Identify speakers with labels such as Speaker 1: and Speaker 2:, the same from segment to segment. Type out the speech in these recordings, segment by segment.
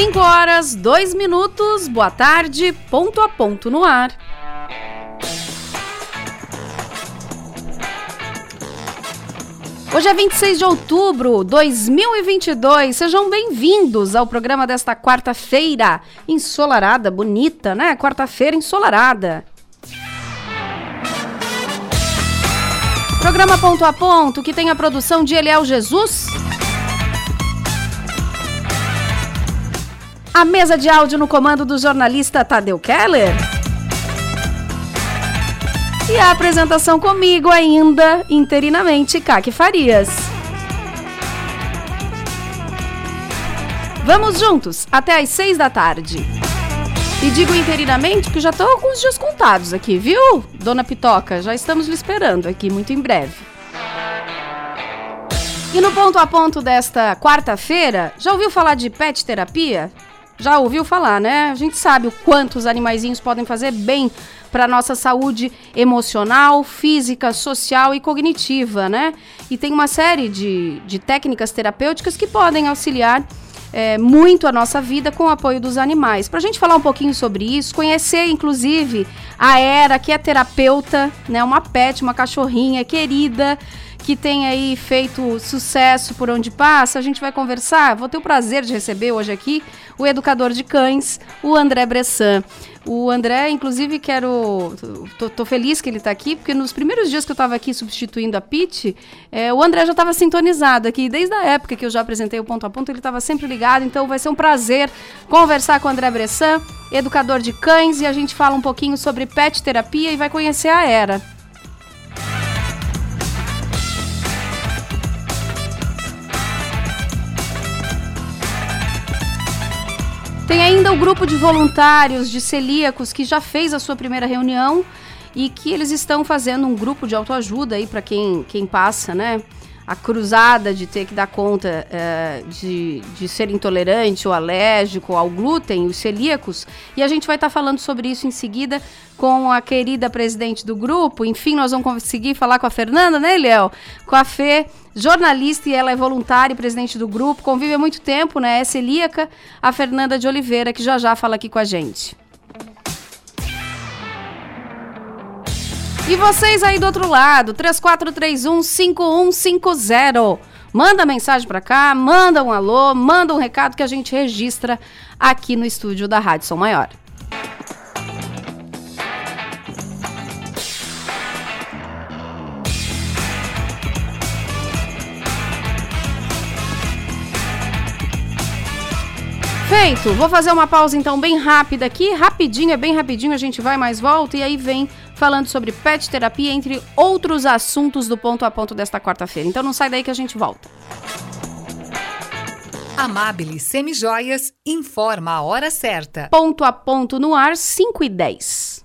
Speaker 1: 5 horas, 2 minutos, boa tarde, ponto a ponto no ar. Hoje é 26 de outubro de 2022. Sejam bem-vindos ao programa desta quarta-feira ensolarada, bonita, né? Quarta-feira ensolarada. Programa Ponto a Ponto, que tem a produção de Eliel Jesus. A mesa de áudio no comando do jornalista Tadeu Keller. E a apresentação comigo ainda, interinamente, Kaki Farias. Vamos juntos até às seis da tarde. E digo interinamente porque já estou os dias contados aqui, viu, dona Pitoca? Já estamos lhe esperando aqui muito em breve. E no ponto a ponto desta quarta-feira, já ouviu falar de pet terapia? Já ouviu falar, né? A gente sabe o quanto os animaizinhos podem fazer bem para nossa saúde emocional, física, social e cognitiva, né? E tem uma série de, de técnicas terapêuticas que podem auxiliar é, muito a nossa vida com o apoio dos animais. Para a gente falar um pouquinho sobre isso, conhecer inclusive a Era, que é terapeuta, né? Uma pet, uma cachorrinha querida que tem aí feito sucesso por onde passa, a gente vai conversar. Vou ter o prazer de receber hoje aqui o educador de cães, o André Bressan. O André, inclusive, quero. Tô, tô feliz que ele está aqui, porque nos primeiros dias que eu estava aqui substituindo a Pete, é, o André já estava sintonizado aqui. Desde a época que eu já apresentei o ponto a ponto, ele estava sempre ligado. Então vai ser um prazer conversar com o André Bressan, educador de cães, e a gente fala um pouquinho sobre pet terapia e vai conhecer a Era. Tem ainda o grupo de voluntários de celíacos que já fez a sua primeira reunião e que eles estão fazendo um grupo de autoajuda aí para quem, quem passa, né? A cruzada de ter que dar conta é, de, de ser intolerante ou alérgico ao glúten, os celíacos. E a gente vai estar tá falando sobre isso em seguida com a querida presidente do grupo. Enfim, nós vamos conseguir falar com a Fernanda, né, Léo? Com a Fê jornalista e ela é voluntária e presidente do grupo, convive há muito tempo, né? É celíaca, a Fernanda de Oliveira, que já já fala aqui com a gente. E vocês aí do outro lado, 3431 5150. Manda mensagem para cá, manda um alô, manda um recado que a gente registra aqui no estúdio da Rádio Som Maior. Feito. Vou fazer uma pausa então bem rápida aqui. Rapidinho, é bem rapidinho, a gente vai mais volta e aí vem falando sobre pet terapia, entre outros assuntos do ponto a ponto desta quarta-feira. Então não sai daí que a gente volta.
Speaker 2: Amabile Semijoias informa a hora certa.
Speaker 1: Ponto a ponto no ar, 5 e 10.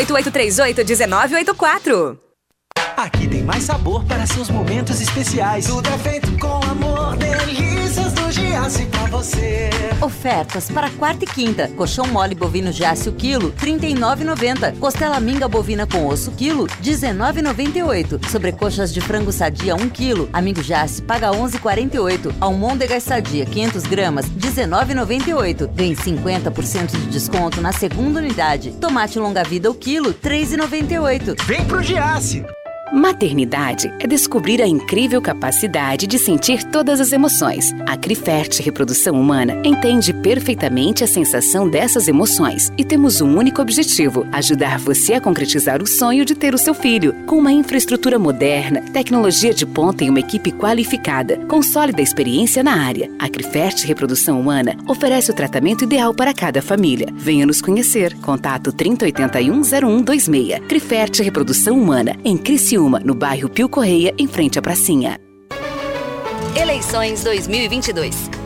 Speaker 3: 8838 1984.
Speaker 4: Aqui tem mais sabor para seus momentos especiais. Tudo é feito com Giasse pra você.
Speaker 5: Ofertas para quarta e quinta. Colchão mole bovino Giasse o quilo, 39,90. Costela minga bovina com osso quilo, 19,98. Sobrecoxas de frango sadia 1 quilo. Amigo Giasse paga 11,48. Almôndegas sadia 500 gramas, 19,98. Vem 50% de desconto na segunda unidade. Tomate longa vida o quilo, 3,98.
Speaker 4: Vem pro Giasse.
Speaker 6: Maternidade é descobrir a incrível capacidade de sentir todas as emoções. A Crifert Reprodução Humana entende perfeitamente a sensação dessas emoções e temos um único objetivo: ajudar você a concretizar o sonho de ter o seu filho. Com uma infraestrutura moderna, tecnologia de ponta e uma equipe qualificada, com sólida experiência na área, a Crifert Reprodução Humana oferece o tratamento ideal para cada família. Venha nos conhecer. Contato 3081 0126. Crifert Reprodução Humana, em Criciúma uma no bairro Pio Correia, em frente à pracinha.
Speaker 7: Eleições 2022.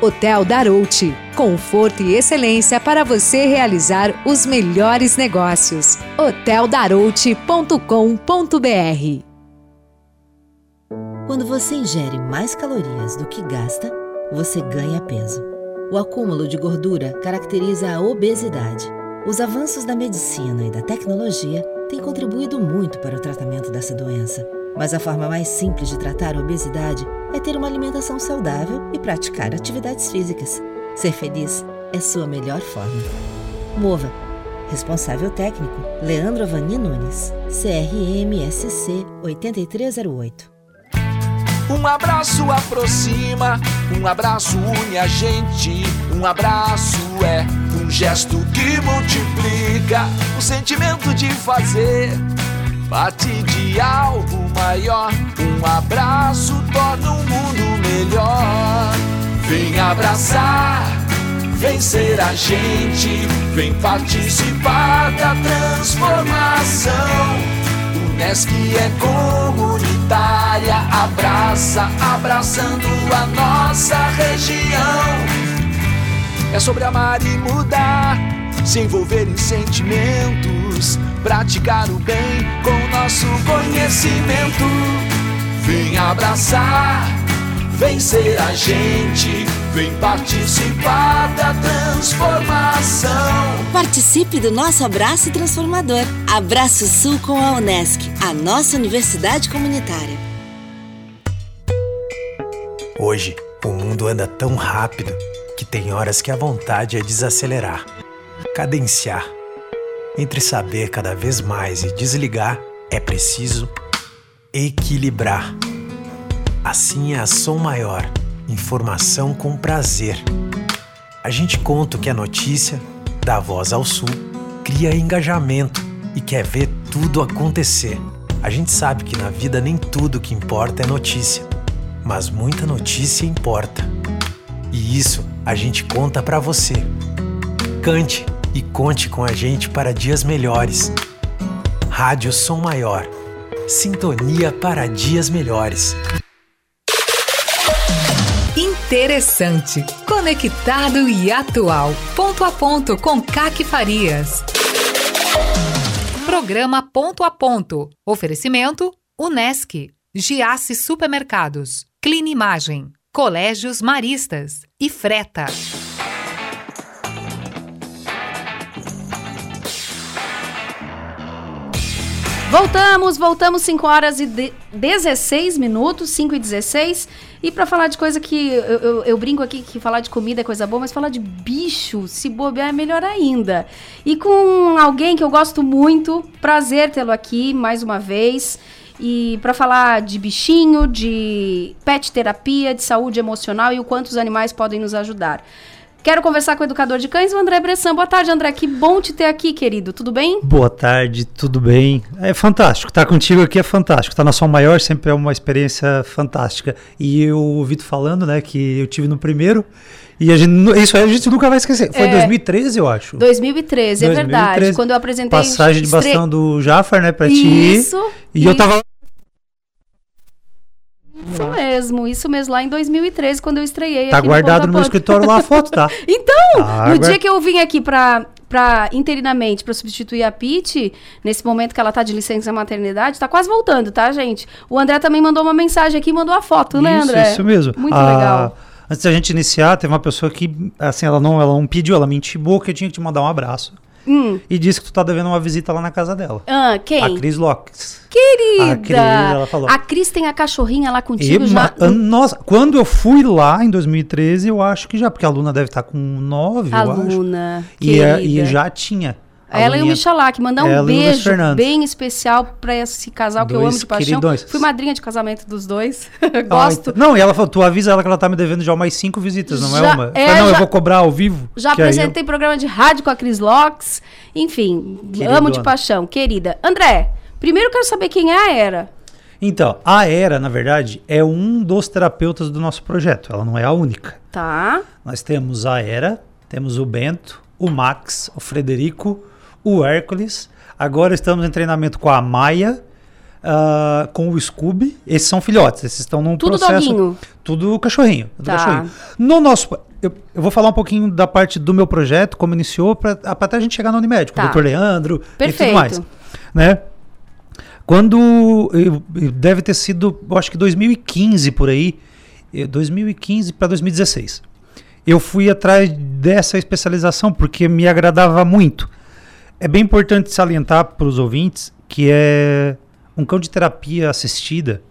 Speaker 7: Hotel Darouti, conforto e excelência para você realizar os melhores negócios. hoteldarouti.com.br
Speaker 8: Quando você ingere mais calorias do que gasta, você ganha peso. O acúmulo de gordura caracteriza a obesidade. Os avanços da medicina e da tecnologia têm contribuído muito para o tratamento dessa doença. Mas a forma mais simples de tratar a obesidade é ter uma alimentação saudável e praticar atividades físicas. Ser feliz é sua melhor forma. Mova. Responsável técnico: Leandro Avani Nunes. CRMSC 8308.
Speaker 4: Um abraço aproxima, um abraço une a gente. Um abraço é um gesto que multiplica o sentimento de fazer parte de algo maior. Um abraço torna o mundo melhor. Vem abraçar, vem ser a gente, vem participar da transformação. Unesc é comunitária, abraça, abraçando a nossa região. É sobre amar e mudar, se envolver em sentimentos, praticar o bem com nosso conhecimento. Vem abraçar, vem ser a gente, vem participar da transformação.
Speaker 8: Participe do nosso abraço transformador. Abraço Sul com a Unesc, a nossa universidade comunitária.
Speaker 9: Hoje, o mundo anda tão rápido que tem horas que a vontade é desacelerar, cadenciar. Entre saber cada vez mais e desligar, é preciso equilibrar. Assim é a Som Maior, informação com prazer. A gente conta o que é notícia, dá voz ao Sul, cria engajamento e quer ver tudo acontecer. A gente sabe que na vida nem tudo que importa é notícia, mas muita notícia importa. E isso a gente conta pra você. Cante e conte com a gente para dias melhores. Rádio Som Maior. Sintonia para dias melhores.
Speaker 2: Interessante, conectado e atual. Ponto a ponto com Caque Farias. Programa Ponto a Ponto. Oferecimento Unesc, Giasse Supermercados, Clean Imagem, Colégios Maristas e Freta.
Speaker 1: Voltamos, voltamos 5 horas e de 16 minutos, 5 e 16. E pra falar de coisa que eu, eu, eu brinco aqui que falar de comida é coisa boa, mas falar de bicho, se bobear, é melhor ainda. E com alguém que eu gosto muito, prazer tê-lo aqui mais uma vez. E para falar de bichinho, de pet terapia, de saúde emocional e o quanto os animais podem nos ajudar. Quero conversar com o educador de cães, o André Bressan. Boa tarde, André. Que bom te ter aqui, querido. Tudo bem?
Speaker 10: Boa tarde, tudo bem? É fantástico. Estar contigo aqui é fantástico. Estar na Som Maior sempre é uma experiência fantástica. E eu ouvi tu falando, né, que eu tive no primeiro. E a gente, isso aí a gente nunca vai esquecer. Foi em
Speaker 1: É.
Speaker 10: 2013, eu acho.
Speaker 1: 2013, é verdade.
Speaker 10: 2013.
Speaker 1: Quando eu apresentei.
Speaker 10: Passagem de
Speaker 1: estre-
Speaker 10: bastão do Jafar, né, pra ti.
Speaker 1: Isso.
Speaker 10: E eu tava
Speaker 1: Isso mesmo, isso mesmo, lá em 2013, quando eu estreiei
Speaker 10: Tá guardado no meu escritório lá a foto, tá?
Speaker 1: Então,
Speaker 10: Tá
Speaker 1: no dia que eu vim aqui pra, pra interinamente, pra substituir a Pete, nesse momento que ela tá de licença maternidade, tá quase voltando, tá, gente? O André também mandou uma mensagem aqui, mandou a foto, né,
Speaker 10: isso,
Speaker 1: André?
Speaker 10: isso mesmo.
Speaker 1: Muito
Speaker 10: Ah,
Speaker 1: legal.
Speaker 10: Antes da gente iniciar, teve uma pessoa que, assim, ela não, ela não pediu, ela me intimou que eu tinha que te mandar um abraço.
Speaker 1: Hum.
Speaker 10: E disse que tu tá devendo uma visita lá na casa dela.
Speaker 1: Ah, quem?
Speaker 10: A Cris Lopes.
Speaker 1: querida!
Speaker 10: A Cris, ela falou.
Speaker 1: A Cris tem a cachorrinha lá contigo
Speaker 10: E,
Speaker 1: já.
Speaker 10: ma- nossa, quando eu fui lá em 2013, eu acho que já, porque a Luna deve estar com 9, eu acho.
Speaker 1: Aluna,
Speaker 10: E, é-
Speaker 1: querida.
Speaker 10: e já tinha. A
Speaker 1: Ela e o
Speaker 10: Luninha-
Speaker 1: Michalak, mandar um beijo bem especial pra esse casal que eu amo de paixão.
Speaker 10: queridões.
Speaker 1: Fui madrinha de casamento dos dois.
Speaker 10: Ah,
Speaker 1: Gosto.
Speaker 10: então- não, e ela falou, tu avisa ela que ela tá me devendo já mais cinco visitas, não é
Speaker 1: Já-
Speaker 10: uma? Eu
Speaker 1: é,
Speaker 10: falei, não,
Speaker 1: já-
Speaker 10: eu vou cobrar ao vivo.
Speaker 1: Já
Speaker 10: aí eu-
Speaker 1: apresentei programa de rádio com a Cris Locks. Enfim,
Speaker 10: Queridona.
Speaker 1: amo de paixão, querida. André, primeiro eu quero saber quem é a Era.
Speaker 10: Então, a Era, na verdade, é um dos terapeutas do nosso projeto. Ela não é a única.
Speaker 1: Tá?
Speaker 10: Nós temos a Era, temos o Bento, o Max, o Frederico, o Hércules. Agora estamos em treinamento com a Maia, ah, com o Scooby. Esses são filhotes, esses estão num
Speaker 1: Tudo
Speaker 10: processo.
Speaker 1: doguinho.
Speaker 10: Tudo cachorrinho. tudo
Speaker 1: Tá.
Speaker 10: cachorrinho. No nosso. Eu, eu vou falar um pouquinho da parte do meu projeto, como iniciou, para até a gente chegar no Unimed, com
Speaker 1: Tá.
Speaker 10: o Dr. Leandro e
Speaker 1: Perfeito.
Speaker 10: tudo mais. Né? Quando. deve ter sido, eu acho que 2015 por aí. eh, 2015 para 2016. Eu fui atrás dessa especialização porque me agradava muito. É bem importante salientar para os ouvintes que é um cão de terapia assistida.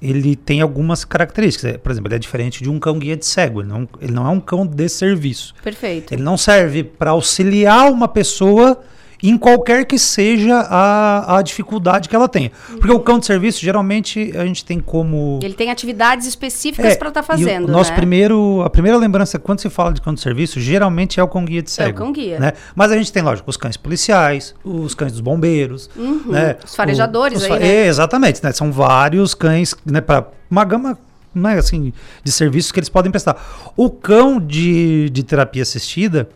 Speaker 10: Ele tem algumas características. É, Por exemplo, ele é diferente de um cão guia de cego. Ele não, ele não é um cão de serviço.
Speaker 1: Perfeito.
Speaker 10: Ele não serve para auxiliar uma pessoa em qualquer que seja a, a dificuldade que ela tenha. Porque o cão de serviço, geralmente, a gente tem como.
Speaker 1: Ele tem atividades específicas pra estar
Speaker 10: É, e o
Speaker 1: fazendo,
Speaker 10: nosso
Speaker 1: né?
Speaker 10: primeiro, a primeira lembrança quando se fala de cão de serviço, geralmente é o cão guia de cego.
Speaker 1: cão guia.
Speaker 10: Né? Mas a gente tem, lógico, os cães policiais, os cães dos bombeiros,
Speaker 1: Uhum,
Speaker 10: né?
Speaker 1: os farejadores
Speaker 10: O- os
Speaker 1: aí, né?
Speaker 10: É, exatamente, né? São vários cães, né, para uma gama né, assim, de serviços que eles podem prestar. O cão de, de terapia assistida,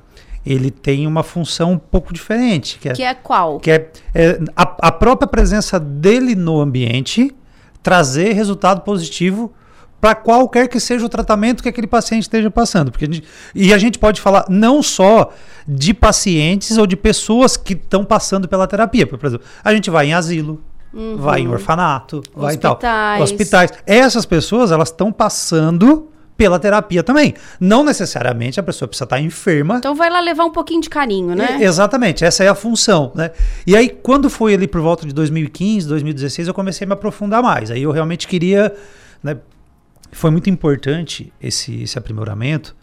Speaker 10: ele tem uma função um pouco diferente, que é,
Speaker 1: Que é qual?
Speaker 10: que é, é a, a própria presença dele no ambiente trazer resultado positivo para qualquer que seja o tratamento que aquele paciente esteja passando. Porque a gente- e a gente pode falar não só de pacientes ou de pessoas que estão passando pela terapia. Por exemplo, a gente vai em asilo, vai em orfanato, vai em tal.
Speaker 1: Uhum. Hospitais.
Speaker 10: Hospitais. Essas pessoas, elas estão passando pela terapia também. Não necessariamente a pessoa precisa estar enferma
Speaker 1: Então vai lá levar um pouquinho de carinho, né?
Speaker 10: e- Exatamente, essa é a função, né? E aí, quando foi ali por volta de 2015, 2016, eu comecei a me aprofundar mais. Aí eu realmente queria, né? Foi muito importante esse, esse aprimoramento,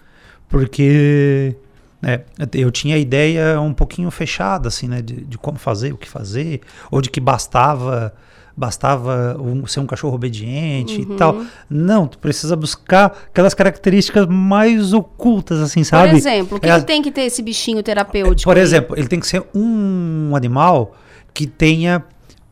Speaker 10: porque né, eu tinha a ideia um pouquinho fechada, assim, né? De, de como fazer, o que fazer, ou de que bastava bastava um- ser um cachorro obediente
Speaker 1: Uhum.
Speaker 10: e tal. Não, tu precisa buscar aquelas características mais ocultas, assim, sabe?
Speaker 1: Por exemplo, o que,
Speaker 10: É
Speaker 1: que tem que ter esse bichinho terapêutico?
Speaker 10: por
Speaker 1: aí?
Speaker 10: exemplo, ele tem que ser um animal que tenha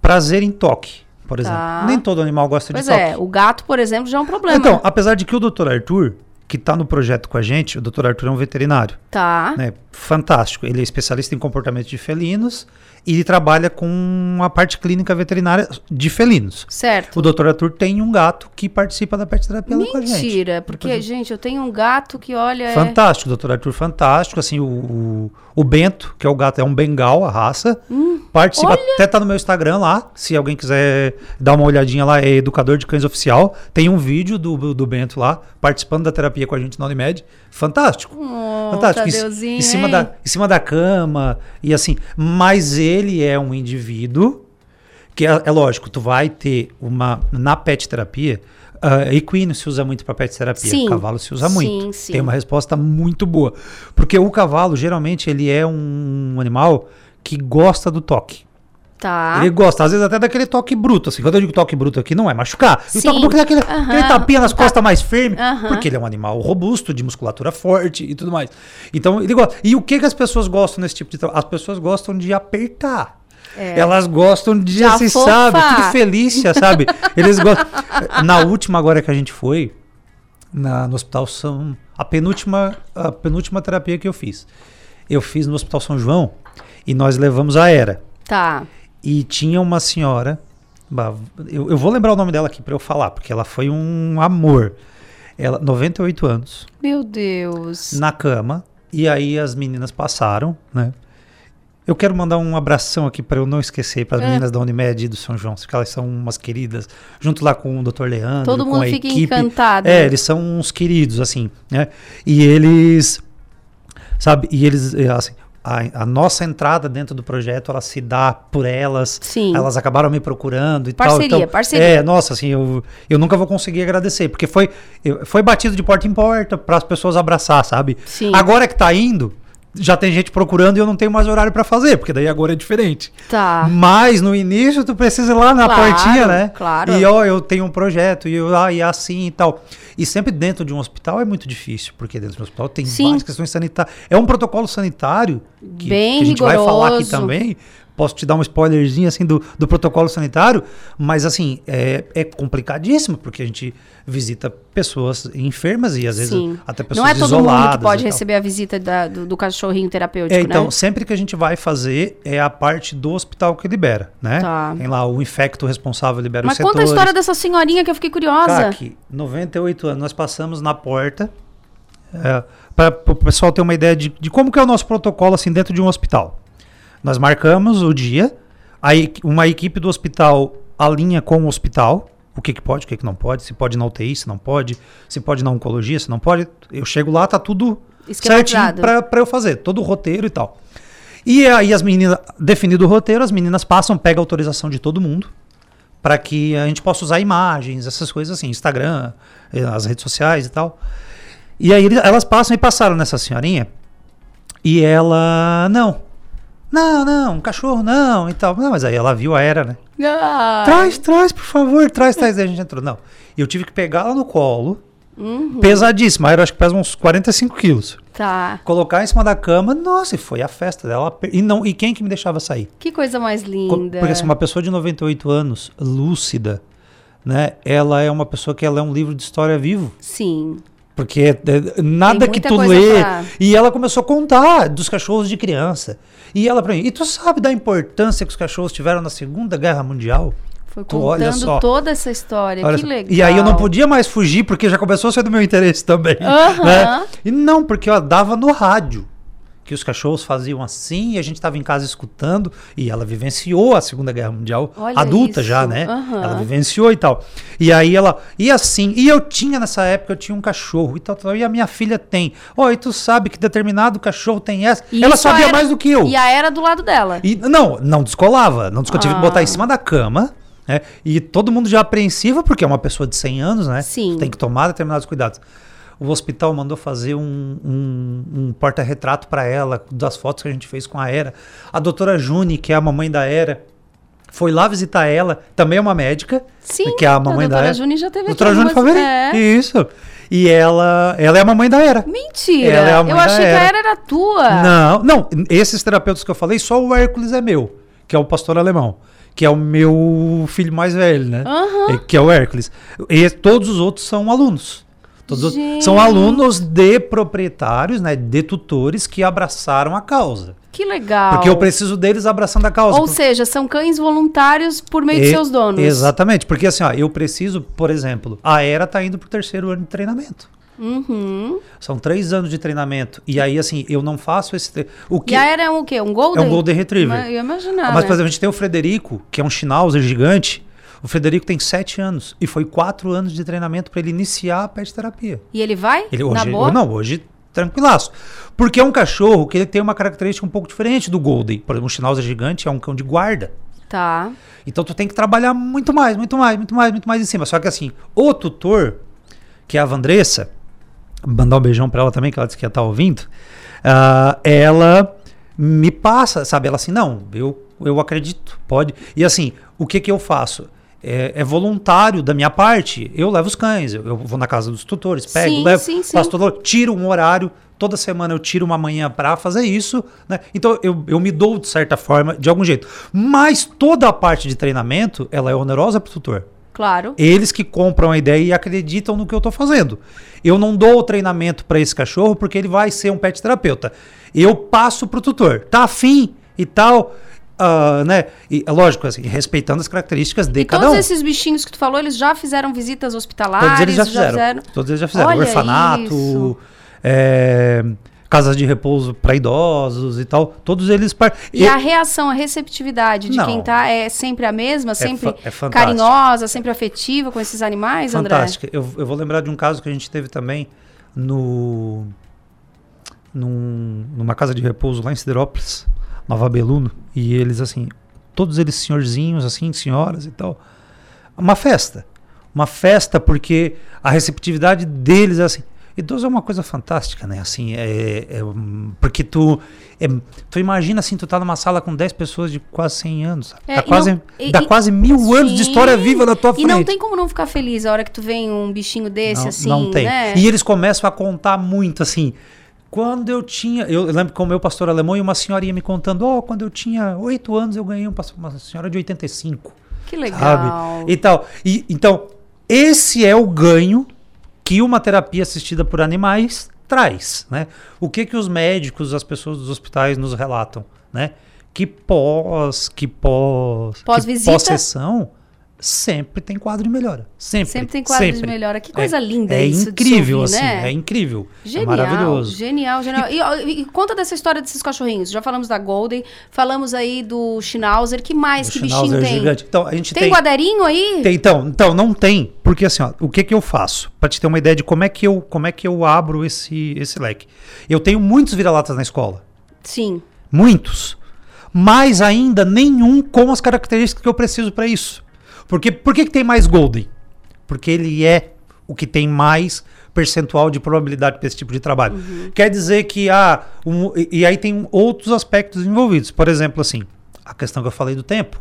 Speaker 10: prazer em toque, por exemplo.
Speaker 1: Tá.
Speaker 10: Nem todo animal gosta
Speaker 1: Pois
Speaker 10: de toque.
Speaker 1: é, o gato, por exemplo, já é um problema.
Speaker 10: Então, apesar de que o Dr. Arthur, que está no projeto com a gente, o Dr. Arthur é um veterinário,
Speaker 1: Tá.
Speaker 10: né? Fantástico. Ele é especialista em comportamento de felinos e ele trabalha com a parte clínica veterinária de felinos.
Speaker 1: Certo.
Speaker 10: O Dr. Arthur tem um gato que participa da pet terapia lá com a gente.
Speaker 1: Mentira, porque, gente, eu tenho um gato que, olha. é-
Speaker 10: Fantástico, doutor Arthur, fantástico. Assim, o, o, o Bento, que é o gato, é um bengal, a raça. participa, até tá no meu Instagram lá. Se alguém quiser dar uma olhadinha lá, é Educador de Cães Oficial. Tem um vídeo do, do Bento lá, participando da terapia com a gente na Unimed. Fantástico.
Speaker 1: Oh,
Speaker 10: fantástico. Em-
Speaker 1: Tadeuzinho,
Speaker 10: em, cima
Speaker 1: hein?
Speaker 10: da, em cima da cama. E assim, mas ele é um indivíduo que é, é lógico, tu vai ter uma. Na pet terapia, uh, equino se usa muito para pet terapia,
Speaker 1: Sim.
Speaker 10: cavalo se usa
Speaker 1: Sim,
Speaker 10: muito.
Speaker 1: sim.
Speaker 10: Tem uma resposta muito boa. Porque o cavalo, geralmente, ele é um animal que gosta do toque.
Speaker 1: Tá.
Speaker 10: Ele gosta, às vezes até daquele toque bruto, assim. Quando eu digo toque bruto aqui, não é machucar. E o
Speaker 1: Sim.
Speaker 10: toque bruto é aquele,
Speaker 1: Aham.
Speaker 10: aquele tapinha nas
Speaker 1: Tá.
Speaker 10: costas mais firme, porque ele é um animal robusto, de musculatura forte e tudo mais. Então, ele gosta. E o que, que as pessoas gostam nesse tipo de trabalho? As pessoas gostam de apertar.
Speaker 1: É.
Speaker 10: Elas gostam de,
Speaker 1: De
Speaker 10: assim, sabe?
Speaker 1: afofar.
Speaker 10: Tudo felícia, sabe? Eles gostam. Na última agora que a gente foi, na, no Hospital São... A penúltima, a penúltima terapia que eu fiz. Eu fiz no Hospital São João e nós levamos a Era.
Speaker 1: Tá.
Speaker 10: E tinha uma senhora, eu, eu vou lembrar o nome dela aqui para eu falar, porque ela foi um amor. Ela, 98 anos,
Speaker 1: Meu Deus.
Speaker 10: na cama, e aí as meninas passaram, né? Eu quero mandar um abração aqui para eu não esquecer para as
Speaker 1: É.
Speaker 10: meninas da Unimed e do São João, porque elas são umas queridas, junto lá com o Dr. Leandro,
Speaker 1: Todo
Speaker 10: com
Speaker 1: mundo fica
Speaker 10: equipe.
Speaker 1: encantado.
Speaker 10: É, eles são uns queridos, assim, né? E eles, sabe, e eles, é, assim, a, a nossa entrada dentro do projeto, ela se dá por elas.
Speaker 1: Sim.
Speaker 10: Elas acabaram me procurando e
Speaker 1: Parceria,
Speaker 10: tal. Então,
Speaker 1: parceria.
Speaker 10: É, nossa, assim, eu, eu nunca vou conseguir agradecer, porque foi, foi batido de porta em porta para as pessoas abraçar, sabe?
Speaker 1: Sim.
Speaker 10: Agora que tá indo, já tem gente procurando e eu não tenho mais horário para fazer, porque daí agora é diferente.
Speaker 1: Tá.
Speaker 10: Mas no início tu precisa ir lá na
Speaker 1: Claro,
Speaker 10: portinha, né?
Speaker 1: claro.
Speaker 10: E ó, eu tenho um projeto e eu, ah, e é assim e tal. E sempre dentro de um hospital é muito difícil, porque dentro de um hospital tem
Speaker 1: Sim.
Speaker 10: várias questões sanitárias. É um protocolo sanitário que,
Speaker 1: Bem
Speaker 10: que a gente vai falar aqui
Speaker 1: rigoroso.
Speaker 10: também. Posso te dar um spoilerzinho assim do, do protocolo sanitário, mas assim, é, é complicadíssimo, porque a gente visita pessoas enfermas e às vezes
Speaker 1: Sim.
Speaker 10: até pessoas
Speaker 1: Não é todo
Speaker 10: isoladas.
Speaker 1: mundo que pode receber a visita da- do, do cachorrinho terapêutico,
Speaker 10: É, então,
Speaker 1: né?
Speaker 10: sempre que a gente vai fazer, é a parte do hospital que libera, né?
Speaker 1: Tá.
Speaker 10: Tem lá o infecto responsável libera
Speaker 1: Mas
Speaker 10: os setores.
Speaker 1: conta a história dessa senhorinha que eu fiquei curiosa.
Speaker 10: Caqui, 98 anos, nós passamos na porta é, para o pessoal ter uma ideia de, de como que é o nosso protocolo assim dentro de um hospital. Nós marcamos o dia, aí uma equipe do hospital alinha com o hospital, o que, que pode, o que, que não pode, se pode na UTI, se não pode, se pode na oncologia, se não pode. Eu chego lá, tá tudo certinho para eu fazer, todo o roteiro e tal. E aí as meninas, definido o roteiro, as meninas passam, pegam a autorização de todo mundo para que a gente possa usar imagens, essas coisas assim, Instagram, eh, as redes sociais e tal. E aí elas passam e passaram nessa senhorinha e ela, não, não, não, um cachorro não e tal. Não, mas aí ela viu a era, né?
Speaker 1: Ai.
Speaker 10: Traz, traz, por favor, traz, traz. Aí a gente entrou. Não. E eu tive que pegar ela no colo,
Speaker 1: Uhum.
Speaker 10: pesadíssima, eu acho que pesa uns 45 quilos.
Speaker 1: Tá.
Speaker 10: Colocar em cima da cama, nossa, e foi a festa dela. E, não, e quem que me deixava sair?
Speaker 1: Que coisa mais linda.
Speaker 10: Porque assim, uma pessoa de 98 anos, lúcida, né? Ela é uma pessoa que ela é um livro de história vivo.
Speaker 1: Sim.
Speaker 10: Porque é- é- nada que tu lê.
Speaker 1: pra-
Speaker 10: E ela começou a contar dos cachorros de criança. E ela pra mim, e tu sabe da importância que os cachorros tiveram na Segunda Guerra Mundial?
Speaker 1: Foi
Speaker 10: Tu olha
Speaker 1: contando
Speaker 10: só.
Speaker 1: toda essa história.
Speaker 10: Olha
Speaker 1: que
Speaker 10: só.
Speaker 1: legal.
Speaker 10: E aí eu não podia mais fugir, porque já começou a ser do meu interesse também.
Speaker 1: Aham.
Speaker 10: né? E não, porque ó, dava no rádio. Que os cachorros faziam assim, e a gente estava em casa escutando, e ela vivenciou a Segunda Guerra Mundial,
Speaker 1: Olha
Speaker 10: adulta já,
Speaker 1: isso.
Speaker 10: né?
Speaker 1: Aham.
Speaker 10: Ela vivenciou e tal. E aí ela, e assim, e eu tinha nessa época, eu tinha um cachorro e tal, tal e a minha filha tem. Ó, e tu sabe que determinado cachorro tem essa.
Speaker 1: E
Speaker 10: ela sabia
Speaker 1: era-
Speaker 10: mais do que eu.
Speaker 1: E a era do lado dela.
Speaker 10: E, não, não descolava. Não descolava. Tive que botar
Speaker 1: Ah.
Speaker 10: em cima da cama. Né? E todo mundo já apreensiva, porque é uma pessoa de 100 anos, né?
Speaker 1: Sim.
Speaker 10: Tem que tomar determinados cuidados. O hospital mandou fazer um, um- um porta-retrato para ela, das fotos que a gente fez com a Era. A doutora Juni, que é a mamãe da Era, foi lá visitar ela, também é uma médica.
Speaker 1: Sim,
Speaker 10: que é a mamãe da
Speaker 1: doutora
Speaker 10: Era.
Speaker 1: Juni já teve aqui
Speaker 10: Doutora Juni
Speaker 1: é.
Speaker 10: Isso. E ela, ela é a mamãe da Era.
Speaker 1: Mentira.
Speaker 10: Ela é a mãe
Speaker 1: eu
Speaker 10: da
Speaker 1: achei que a
Speaker 10: Era.
Speaker 1: era era tua.
Speaker 10: Não, não. Esses terapeutas que eu falei, só o Hércules é meu, que é o pastor alemão, que é o meu filho mais velho, né? É, Que é o Hércules. E todos os outros são alunos. Todos
Speaker 1: Gente.
Speaker 10: são alunos de proprietários, né? De tutores que abraçaram a causa.
Speaker 1: Que legal.
Speaker 10: Porque eu preciso deles abraçando a causa.
Speaker 1: Ou
Speaker 10: Por-
Speaker 1: seja, são cães voluntários por meio de
Speaker 10: E-
Speaker 1: seus donos.
Speaker 10: Exatamente. Porque assim, ó, eu preciso, por exemplo, a Era tá indo pro terceiro ano de treinamento.
Speaker 1: Uhum.
Speaker 10: São três anos de treinamento. E aí, assim, eu não faço esse. tre- O que
Speaker 1: E a era é um o quê? Um Golden?
Speaker 10: É um Golden Retriever.
Speaker 1: Eu imaginava.
Speaker 10: Mas, por exemplo, a gente tem o Frederico, que é um Schnauzer gigante. O Frederico tem sete anos. E foi quatro anos de treinamento para ele iniciar a pet terapia.
Speaker 1: E ele vai?
Speaker 10: Ele,
Speaker 1: Na
Speaker 10: hoje,
Speaker 1: boa?
Speaker 10: Não, hoje tranquilaço. Porque é um cachorro que ele tem uma característica um pouco diferente do Golden. Por exemplo, o Schnauzer gigante é um cão de guarda.
Speaker 1: Tá.
Speaker 10: Então tu tem que trabalhar muito mais, muito mais, muito mais, muito mais em cima. Só que assim, o tutor, que é a Vandressa, mandar um beijão pra ela também, que ela disse que ia estar ouvindo, ah, ela me passa, sabe? Ela assim, não, eu, eu acredito, pode. E assim, o que que eu faço? É, é voluntário da minha parte. Eu levo os cães, eu, eu vou na casa dos tutores, pego,
Speaker 1: Sim,
Speaker 10: levo,
Speaker 1: sim, sim.
Speaker 10: faço todo, tiro um horário. Toda semana eu tiro uma manhã pra fazer isso, né? Então eu, eu me dou de certa forma, de algum jeito. Mas toda a parte de treinamento, ela é onerosa pro tutor.
Speaker 1: Claro.
Speaker 10: Eles que compram a ideia e acreditam no que eu tô fazendo. Eu não dou o treinamento para esse cachorro porque ele vai ser um pet terapeuta. Eu passo pro tutor. Tá afim e tal, ah, né? E é lógico, assim, respeitando as características de
Speaker 1: E
Speaker 10: cada
Speaker 1: todos
Speaker 10: um.
Speaker 1: esses bichinhos que tu falou, eles já fizeram visitas hospitalares?
Speaker 10: Todos eles já fizeram. Todos eles já fizeram.
Speaker 1: Olha
Speaker 10: Orfanato, é, casas de repouso para idosos e tal. Todos eles. par-
Speaker 1: E a reação, a receptividade de
Speaker 10: Não.
Speaker 1: quem tá é sempre a mesma, sempre
Speaker 10: fa- é fantástico.
Speaker 1: carinhosa, sempre afetiva com esses animais, André?
Speaker 10: Fantástica. Eu, eu vou lembrar de um caso que a gente teve também no num- numa casa de repouso lá em Siderópolis, Nova Beluno, e eles assim, todos eles senhorzinhos, assim, senhoras e tal. Uma festa. Uma festa porque a receptividade deles é assim. Idoso é uma coisa fantástica, né? Assim, é, é, porque tu, é, tu imagina assim, tu tá numa sala com 10 pessoas de quase 100 anos. sabe?
Speaker 1: É,
Speaker 10: dá
Speaker 1: e
Speaker 10: quase,
Speaker 1: não- e-
Speaker 10: dá
Speaker 1: e-
Speaker 10: quase mil anos de
Speaker 1: Sim.
Speaker 10: história viva na tua
Speaker 1: E
Speaker 10: frente.
Speaker 1: não tem como não ficar feliz a hora que tu vem um bichinho desse,
Speaker 10: Não,
Speaker 1: assim,
Speaker 10: não tem.
Speaker 1: né?
Speaker 10: E eles começam a contar muito assim. Quando eu tinha. Eu lembro com o meu pastor alemão e uma senhorinha me contando: Ó, quando eu tinha oito anos eu ganhei um pastor, uma senhora de 85.
Speaker 1: Que legal.
Speaker 10: Sabe? E tal. E, então, esse é o ganho que uma terapia assistida por animais traz, né? O que que os médicos, as pessoas dos hospitais nos relatam, né? Que pós, que pós, que
Speaker 1: Pós-visita?
Speaker 10: pós-sessão sempre tem quadro de melhora. Sempre.
Speaker 1: Sempre tem quadro de
Speaker 10: sempre.
Speaker 1: melhora. Que coisa
Speaker 10: É-
Speaker 1: linda
Speaker 10: é
Speaker 1: isso de
Speaker 10: incrível,
Speaker 1: ouvir,
Speaker 10: assim,
Speaker 1: né?
Speaker 10: é incrível.
Speaker 1: Genial,
Speaker 10: é maravilhoso.
Speaker 1: genial, genial. E, e- e conta dessa história desses cachorrinhos. Já falamos da Golden, falamos aí do Schnauzer. Que mais?
Speaker 10: O
Speaker 1: que
Speaker 10: Schnauzer
Speaker 1: bichinho tem?
Speaker 10: gigante. Então, a gente
Speaker 1: tem,
Speaker 10: tem-
Speaker 1: guarderinho aí?
Speaker 10: Tem, então, então, não tem. Porque assim, ó, o que que eu faço? Pra te ter uma ideia de como é que eu, como é que eu abro esse, esse leque. Eu tenho muitos vira-latas na escola.
Speaker 1: Sim.
Speaker 10: Muitos. Mas ainda nenhum com as características que eu preciso para isso. Porque, por que, que tem mais Golden? Porque ele é o que tem mais percentual de probabilidade para esse tipo de trabalho. Quer dizer que ah, um, e, e aí tem outros aspectos envolvidos. Por exemplo, assim, a questão que eu falei do tempo.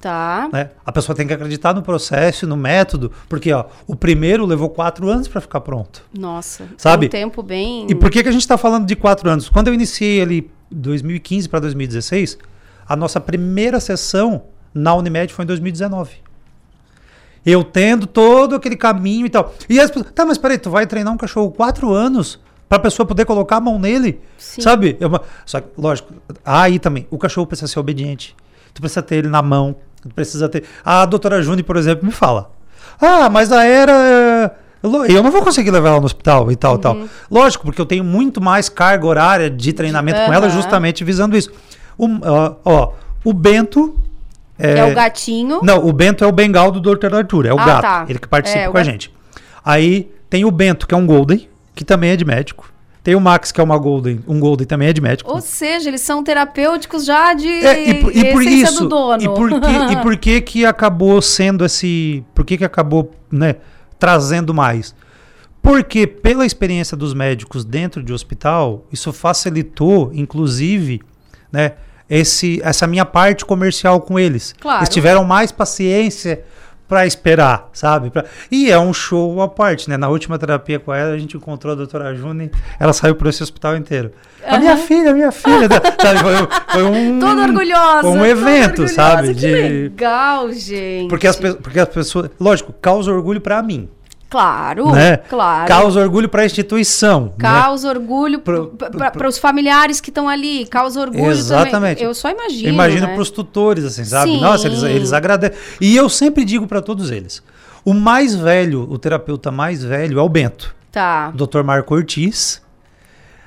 Speaker 1: Tá.
Speaker 10: né? A pessoa tem que acreditar no processo, no método, porque ó, o primeiro levou quatro anos para ficar pronto.
Speaker 1: Nossa.
Speaker 10: Sabe?
Speaker 1: Um tempo bem.
Speaker 10: E por que, que a gente está falando de quatro anos? Quando eu iniciei ali 2015 para 2016, a nossa primeira sessão na Unimed foi em 2019. Eu tendo todo aquele caminho e tal. E as pessoas, tá, mas peraí, tu vai treinar um cachorro quatro anos para a pessoa poder colocar a mão nele?
Speaker 1: Sim.
Speaker 10: Sabe? É uma- Só que, lógico, aí também, o cachorro precisa ser obediente. Tu precisa ter ele na mão. Tu precisa ter. A doutora Juni, por exemplo, me fala. Ah, mas a era. lo- Eu não vou conseguir levar ela no hospital e tal, tal. Lógico, porque eu tenho muito mais carga horária de treinamento com ela, justamente visando isso. O, ó, ó, o Bento.
Speaker 1: É o gatinho.
Speaker 10: Não, o Bento é o bengal do Dr. Arthur, é o
Speaker 1: Ah,
Speaker 10: gato.
Speaker 1: tá.
Speaker 10: Ele que participa
Speaker 1: É,
Speaker 10: com a
Speaker 1: gato.
Speaker 10: gente. Aí tem o Bento, que é um Golden, que também é de médico. Tem o Max, que é uma Golden, um Golden também é de médico.
Speaker 1: Ou seja, eles são terapêuticos já de
Speaker 10: É, e, por- e por isso,
Speaker 1: do dono.
Speaker 10: E por, que, e por que que acabou sendo esse... Por que que acabou, né, trazendo mais? Porque pela experiência dos médicos dentro de hospital, isso facilitou, inclusive, né, esse, essa minha parte comercial com eles.
Speaker 1: Claro.
Speaker 10: Eles tiveram mais paciência para esperar, sabe? Pra- E é um show à parte, né? Na última terapia com ela, a gente encontrou a doutora Juni, ela saiu por esse hospital inteiro. A minha filha, a minha filha, sabe? Foi, um- foi um...
Speaker 1: Toda orgulhosa.
Speaker 10: Foi um evento, sabe?
Speaker 1: Que
Speaker 10: De...
Speaker 1: legal, gente.
Speaker 10: Porque as, porque as pessoas, lógico, causa orgulho para mim,
Speaker 1: Claro,
Speaker 10: né?
Speaker 1: claro.
Speaker 10: Causa orgulho para a instituição, né?
Speaker 1: Causa orgulho
Speaker 10: Pro-
Speaker 1: para os familiares que estão ali, causa orgulho
Speaker 10: Exatamente.
Speaker 1: também. Eu só imagino.
Speaker 10: Eu imagino
Speaker 1: né?
Speaker 10: para os tutores, assim, sabe?
Speaker 1: Sim.
Speaker 10: Nossa, eles, eles agradecem. E eu sempre digo para todos eles: o mais velho, o terapeuta mais velho é o Bento,
Speaker 1: Tá.
Speaker 10: o Dr. Marco Ortiz.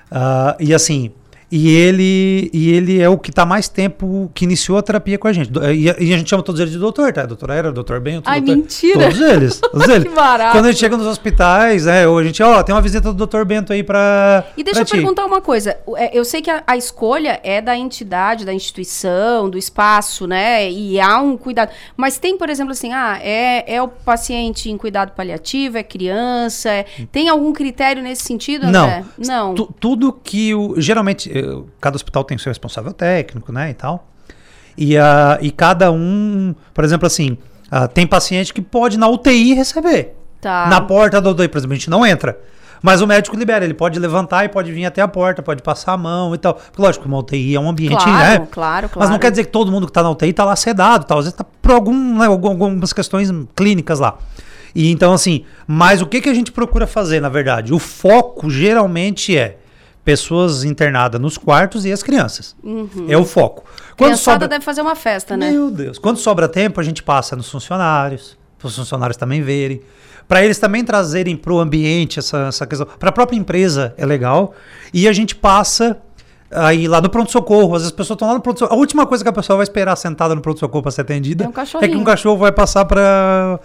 Speaker 10: Ah, e assim, e ele, e ele é o que está mais tempo que iniciou a terapia com a gente. E, e a gente chama todos eles de doutor, tá? Doutor Era, doutor Bento.
Speaker 1: Ai,
Speaker 10: doutor-
Speaker 1: mentira.
Speaker 10: Todos eles. Todos eles.
Speaker 1: Que barato.
Speaker 10: Quando a gente chega nos hospitais, né? Ou a gente, ó, tem uma visita do doutor Bento aí para.
Speaker 1: E deixa eu perguntar uma coisa. É, Eu sei que a, a escolha é da entidade, da instituição, do espaço, né? E há um cuidado. Mas tem, por exemplo, assim, ah, é, é o paciente em cuidado paliativo, é criança. é- Tem algum critério nesse sentido,
Speaker 10: Não.
Speaker 1: André? Não.
Speaker 10: Tu- tudo que o. Geralmente, eh, cada hospital tem seu responsável técnico, né? E tal. E, a e cada um, por exemplo, assim, ah, tem paciente que pode na UTI receber.
Speaker 1: Tá.
Speaker 10: Na porta da UTI, por exemplo, a gente não entra. Mas o médico libera, ele pode levantar e pode vir até a porta, pode passar a mão e tal. Porque, lógico, uma UTI é um ambiente,
Speaker 1: Claro,
Speaker 10: né?
Speaker 1: claro,
Speaker 10: Mas não
Speaker 1: claro.
Speaker 10: quer dizer que todo mundo que está na UTI está lá sedado, tal. Às vezes está por algum, né, algum- algumas questões clínicas lá. E então, assim, mas o que, que a gente procura fazer, na verdade? O foco geralmente é pessoas internadas nos quartos e as crianças. É o foco. Quando
Speaker 1: Criançada
Speaker 10: sobra...
Speaker 1: deve fazer uma festa, né?
Speaker 10: Meu Deus. Quando sobra tempo, a gente passa nos funcionários, para os funcionários também verem. Para eles também trazerem para o ambiente essa, essa questão. Para a própria empresa é legal. E a gente passa Aí lá no pronto-socorro, às vezes as pessoas estão lá no pronto-socorro. A última coisa que a pessoa vai esperar sentada no pronto-socorro para ser atendida
Speaker 1: É um
Speaker 10: é, que um cachorro vai passar para.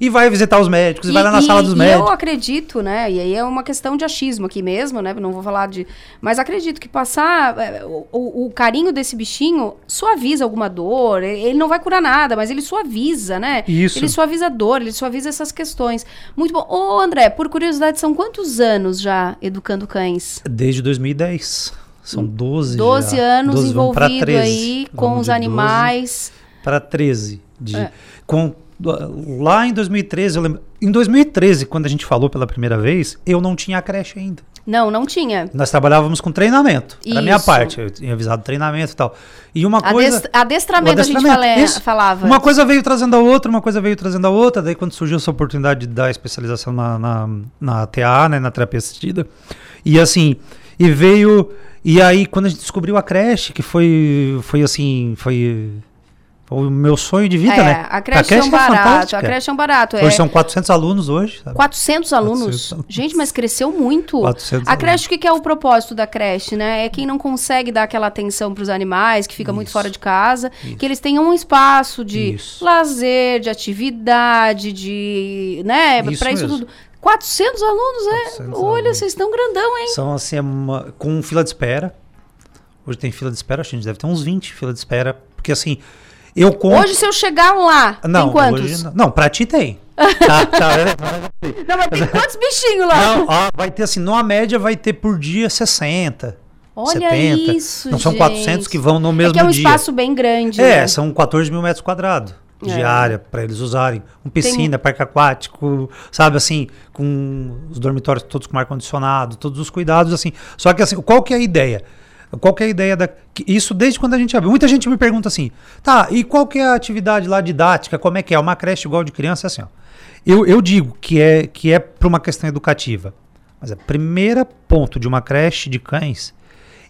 Speaker 10: E vai visitar os médicos, e, vai lá na sala dos
Speaker 1: e
Speaker 10: médicos.
Speaker 1: eu acredito, né? E aí é uma questão de achismo aqui mesmo, né? Não vou falar de. Mas acredito que passar. é, O, o- o carinho desse bichinho suaviza alguma dor. e- Ele não vai curar nada, mas ele suaviza, né?
Speaker 10: Isso.
Speaker 1: Ele suaviza a dor, ele suaviza essas questões. Muito bom. Ô, André, por curiosidade, são quantos anos já educando cães?
Speaker 10: Desde 2010. São 12
Speaker 1: 12
Speaker 10: já.
Speaker 1: anos
Speaker 10: 12, vamos pra
Speaker 1: envolvido
Speaker 10: 13.
Speaker 1: aí com os
Speaker 10: de 12
Speaker 1: animais.
Speaker 10: Para 13. De,
Speaker 1: É.
Speaker 10: com, lá em 2013, eu lembro. Em 2013, quando a gente falou pela primeira vez, eu não tinha a creche ainda.
Speaker 1: Não, não tinha.
Speaker 10: Nós trabalhávamos com treinamento. Era a minha
Speaker 1: Isso.
Speaker 10: parte. Eu tinha avisado treinamento e tal. E uma coisa.
Speaker 1: Adest- adestramento,
Speaker 10: O
Speaker 1: a gente
Speaker 10: adestramento,
Speaker 1: fala-
Speaker 10: isso.
Speaker 1: falava.
Speaker 10: Uma coisa veio trazendo a outra, uma coisa veio trazendo a outra. Daí, quando surgiu essa oportunidade de dar especialização na, na, na TA, né, na terapia assistida. E assim, e veio. E aí, quando a gente descobriu a creche, que foi, foi assim, foi, foi o meu sonho de vida,
Speaker 1: é,
Speaker 10: né?
Speaker 1: a creche, é um barato.
Speaker 10: fantástica.
Speaker 1: A creche é um barato. É
Speaker 10: Hoje são 400 alunos hoje. sabe?
Speaker 1: 400 alunos.
Speaker 10: 400 alunos.
Speaker 1: Gente, mas cresceu muito.
Speaker 10: 400
Speaker 1: a creche, o que, que é o propósito da creche, né? É quem não consegue dar aquela atenção para os animais, que fica muito fora de casa, que eles tenham um espaço de
Speaker 10: Isso.
Speaker 1: lazer, de atividade, de. né?
Speaker 10: Isso
Speaker 1: Para isso tudo. 400 alunos, é?
Speaker 10: 400
Speaker 1: Olha,
Speaker 10: alunos.
Speaker 1: vocês estão grandão, hein?
Speaker 10: São assim, uma- com fila de espera. Hoje tem fila de espera, acho que a gente deve ter uns 20 fila de espera. Porque assim, eu conto.
Speaker 1: Hoje, se eu chegar lá,
Speaker 10: não,
Speaker 1: tem quantos?
Speaker 10: hoje não. Não, pra ti tem. tá, tá, é,
Speaker 1: Não, mas tem quantos bichinhos lá?
Speaker 10: não, ó, vai ter assim, numa média vai ter por dia 60.
Speaker 1: Olha
Speaker 10: 70.
Speaker 1: isso,
Speaker 10: Não são
Speaker 1: gente.
Speaker 10: 400 que vão no mesmo
Speaker 1: é que é um
Speaker 10: dia.
Speaker 1: espaço bem grande.
Speaker 10: É,
Speaker 1: né?
Speaker 10: são 14 mil metros quadrados
Speaker 1: É.
Speaker 10: área para eles usarem. Com piscina, parque aquático, sabe assim, com os dormitórios todos com ar-condicionado, todos os cuidados, assim. Só que assim, qual que é a ideia? Qual que é a ideia da. que Isso desde quando a gente abriu. Muita gente me pergunta assim, tá, e qual que é a atividade lá didática? Como é que é? Uma creche igual de criança, é assim, ó. Eu, eu digo que é, que é para uma questão educativa. Mas o primeiro ponto de uma creche de cães,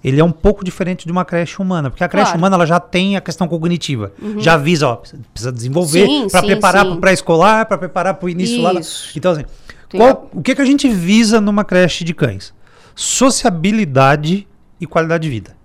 Speaker 10: ele é um pouco diferente de uma creche humana. Porque a creche
Speaker 1: Claro.
Speaker 10: humana ela já tem a questão cognitiva. Já avisa, ó, precisa- desenvolver para preparar para o pré-escolar, para preparar para o início lá.
Speaker 1: Isso.
Speaker 10: Então, assim, qual- o que, que a gente visa numa creche de cães? Sociabilidade e qualidade de vida.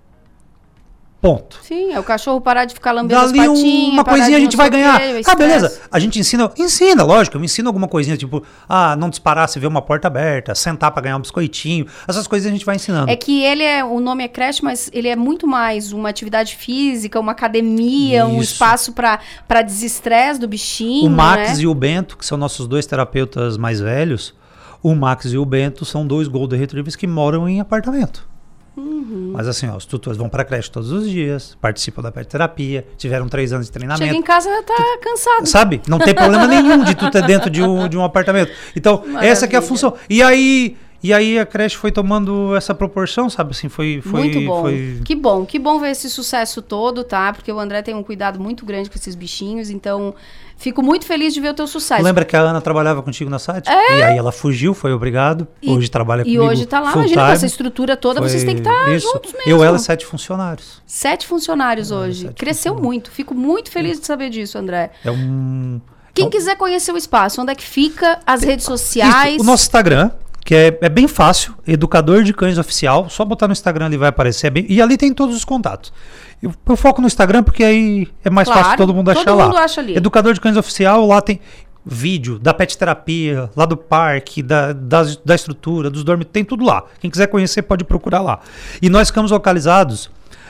Speaker 10: Ponto.
Speaker 1: Sim, é o cachorro parar de ficar lambendo as
Speaker 10: Dali um-
Speaker 1: patinhas.
Speaker 10: uma coisinha a gente vai ganhar.
Speaker 1: quê,
Speaker 10: Ah, beleza. A gente ensina, ensina, lógico, eu ensino alguma coisinha, tipo, ah, não disparar se vê uma porta aberta, sentar para ganhar um biscoitinho. Essas coisas a gente vai ensinando.
Speaker 1: É que ele é, o nome é creche, mas ele é muito mais uma atividade física, uma academia, um
Speaker 10: Isso.
Speaker 1: espaço para desestresse do bichinho,
Speaker 10: O Max
Speaker 1: né?
Speaker 10: e o Bento, que são nossos dois terapeutas mais velhos, o Max e o Bento são dois Golden Retrievers que moram em apartamento.
Speaker 1: Uhum.
Speaker 10: Mas assim, ó, os tutores vão pra creche todos os dias, participam da terapia, tiveram três anos de treinamento.
Speaker 1: Chega em casa tá cansado.
Speaker 10: Sabe? Não tem problema nenhum de tu ter dentro de um, de um apartamento. Então, essa que é a
Speaker 1: Maravilha.
Speaker 10: função. E aí, e aí a creche foi tomando essa proporção, sabe? Assim, foi. foi
Speaker 1: muito bom.
Speaker 10: Foi...
Speaker 1: Que bom, que bom ver esse sucesso todo, tá? Porque o André tem um cuidado muito grande com esses bichinhos, então fico muito feliz de ver o teu sucesso.
Speaker 10: Lembra que a Ana trabalhava contigo na site? E aí ela fugiu, foi obrigado.
Speaker 1: E-
Speaker 10: hoje trabalha
Speaker 1: E
Speaker 10: comigo.
Speaker 1: hoje tá lá, imagina, com essa estrutura toda,
Speaker 10: Foi
Speaker 1: vocês têm que estar
Speaker 10: isso.
Speaker 1: juntos mesmo.
Speaker 10: Eu, ela, sete funcionários.
Speaker 1: Sete funcionários hoje.
Speaker 10: sete
Speaker 1: Cresceu muito. Fico muito feliz de saber disso, André.
Speaker 10: É um.
Speaker 1: Quem
Speaker 10: é
Speaker 1: quiser conhecer o espaço, onde é que fica, as redes sociais.
Speaker 10: Isso, o nosso Instagram, que é, é bem fácil, Educador de Cães Oficial, só botar no Instagram ali vai aparecer. é bem- e ali tem todos os contatos. Eu, eu foco no Instagram porque aí é mais
Speaker 1: Claro,
Speaker 10: fácil todo mundo
Speaker 1: todo
Speaker 10: achar
Speaker 1: mundo
Speaker 10: lá.
Speaker 1: acha ali.
Speaker 10: Educador de Cães Oficial, lá tem vídeo da pet terapia, lá do parque, da, das- da estrutura, dos dormitórios, tem tudo lá. Quem quiser conhecer pode procurar lá. E nós ficamos localizados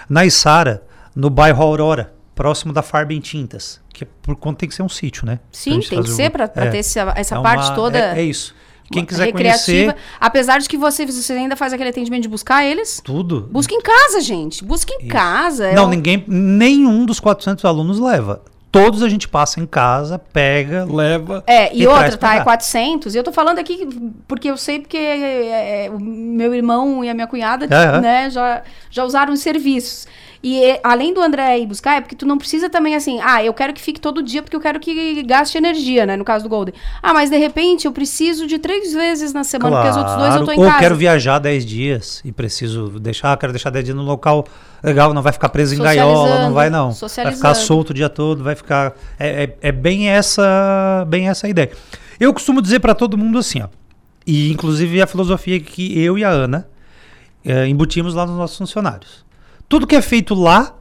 Speaker 10: na Içara, no bairro Aurora, próximo da Farba em Tintas, que é por conta tem que ser um sítio, né?
Speaker 1: Sim, tem que ser para
Speaker 10: é.
Speaker 1: ter essa, essa
Speaker 10: É
Speaker 1: parte
Speaker 10: uma-
Speaker 1: toda.
Speaker 10: É, é isso. Quem quiser
Speaker 1: recreativa.
Speaker 10: conhecer
Speaker 1: Apesar de que você, você ainda faz aquele atendimento de buscar eles.
Speaker 10: tudo.
Speaker 1: Busca em casa, gente. Busca em casa. é
Speaker 10: Não,
Speaker 1: um-
Speaker 10: ninguém, nenhum dos 400 alunos leva. Todos a gente passa em casa, pega, leva.
Speaker 1: É, e,
Speaker 10: traz
Speaker 1: outra, tá? É
Speaker 10: cá.
Speaker 1: 400. E eu tô falando aqui porque eu sei porque é, é, o meu irmão e a minha cunhada,
Speaker 10: É, é.
Speaker 1: né, já, já usaram os serviços. E é, além do André ir buscar, é porque tu não precisa também assim, ah, eu quero que fique todo dia porque eu quero que gaste energia, né? No caso do Golden. Ah, mas de repente eu preciso de três vezes na semana, porque os outros dois eu tô em
Speaker 10: Ou
Speaker 1: casa.
Speaker 10: quero viajar 10 dias e preciso deixar, quero deixar 10 dias no local legal, não vai ficar preso em gaiola, não vai não. Vai ficar solto o dia todo, vai ficar. É, é, é bem essa bem essa ideia. Eu costumo dizer para todo mundo assim, ó. E inclusive a filosofia que eu e a Ana é, embutimos lá nos nossos funcionários. Tudo que é feito lá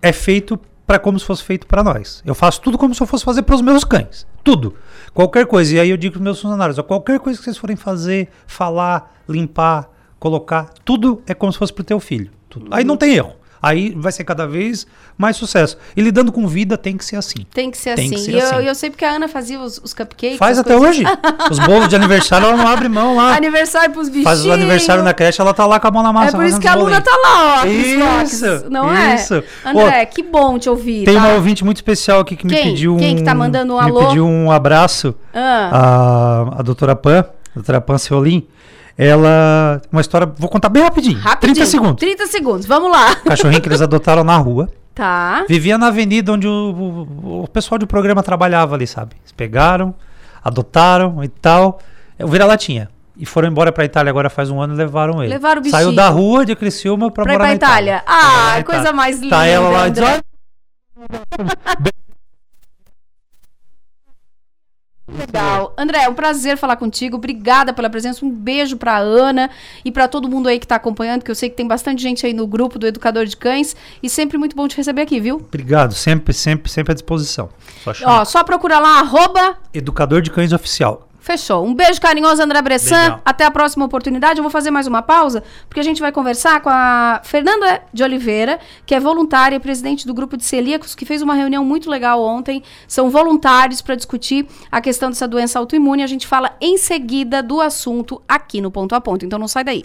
Speaker 10: é feito para como se fosse feito para nós. Eu faço tudo como se eu fosse fazer para os meus cães. Tudo. Qualquer coisa. E aí eu digo para os meus funcionários: ó, qualquer coisa que vocês forem fazer, falar, limpar, colocar, tudo é como se fosse para o teu filho. Tudo. Aí não tem erro. Aí vai ser cada vez mais sucesso. E lidando com vida tem que ser assim.
Speaker 1: Tem que ser
Speaker 10: Tem
Speaker 1: assim.
Speaker 10: que ser
Speaker 1: e eu,
Speaker 10: assim.
Speaker 1: eu sei porque a Ana fazia os, os cupcakes.
Speaker 10: Faz até
Speaker 1: coisas-
Speaker 10: hoje. Os bolos de aniversário ela não abre mão lá.
Speaker 1: Aniversário pros bichinhos.
Speaker 10: Faz o aniversário na creche, ela tá lá com a mão na massa.
Speaker 1: É por isso que a Luna tá lá, ó.
Speaker 10: Isso,
Speaker 1: não
Speaker 10: isso.
Speaker 1: é? André, que bom te ouvir.
Speaker 10: Tem
Speaker 1: tá?
Speaker 10: uma ouvinte muito especial aqui que me
Speaker 1: Quem?
Speaker 10: pediu um.
Speaker 1: Quem que tá mandando um
Speaker 10: me
Speaker 1: alô?
Speaker 10: pediu um abraço.
Speaker 1: Ah.
Speaker 10: A, a doutora Pan, a doutora Pan Seolim. Ela. Uma história. Vou contar bem rapidinho.
Speaker 1: Rapidinho.
Speaker 10: 30 segundos.
Speaker 1: 30 segundos, vamos lá.
Speaker 10: Cachorrinho que eles adotaram na rua.
Speaker 1: Tá.
Speaker 10: Vivia na avenida onde o, o- o pessoal do programa trabalhava ali, sabe? Eles pegaram, adotaram e tal. O vira-latinha. E foram embora pra Itália agora faz um ano e levaram ele.
Speaker 1: Levaram o
Speaker 10: Saiu
Speaker 1: bichinho.
Speaker 10: da rua de Criciúma pra,
Speaker 1: Pra ir
Speaker 10: morar
Speaker 1: pra
Speaker 10: na
Speaker 1: Itália.
Speaker 10: Itália.
Speaker 1: Ah,
Speaker 10: É,
Speaker 1: coisa mais linda.
Speaker 10: Tá ela lá e diz,
Speaker 1: André.
Speaker 10: "Olha,
Speaker 1: Legal. André, é um prazer falar contigo. Obrigada pela presença. Um beijo pra Ana e pra todo mundo aí que tá acompanhando, que eu sei que tem bastante gente aí no grupo do Educador de Cães. E sempre muito bom te receber aqui, viu?
Speaker 10: Obrigado, sempre, sempre, sempre à disposição. Só chamar.
Speaker 1: Ó, só procura lá, arroba.
Speaker 10: Educador de Cães Oficial.
Speaker 1: Fechou. Um beijo carinhoso, André Bressan.
Speaker 10: Beijão.
Speaker 1: Até a próxima oportunidade. Eu vou fazer mais uma pausa, porque a gente vai conversar com a Fernanda de Oliveira, que é voluntária e presidente do grupo de celíacos, que fez uma reunião muito legal ontem. São voluntários para discutir a questão dessa doença autoimune. A gente fala em seguida do assunto aqui no Ponto a Ponto. Então não sai daí.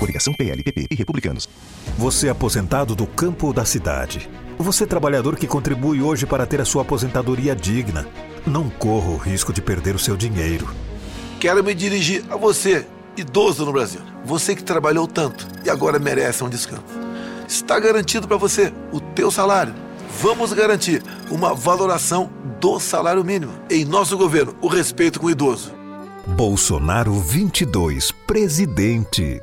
Speaker 11: Coligação PLPP e Republicanos. Você é aposentado do campo ou da cidade. Você é trabalhador que contribui hoje para ter a sua aposentadoria digna. Não corra o risco de perder o seu dinheiro.
Speaker 12: Quero me dirigir a você, idoso no Brasil. Você que trabalhou tanto e agora merece um descanso. Está garantido para você o teu salário. Vamos garantir uma valoração do salário mínimo. Em nosso governo, o respeito com o idoso.
Speaker 11: Bolsonaro 22, presidente.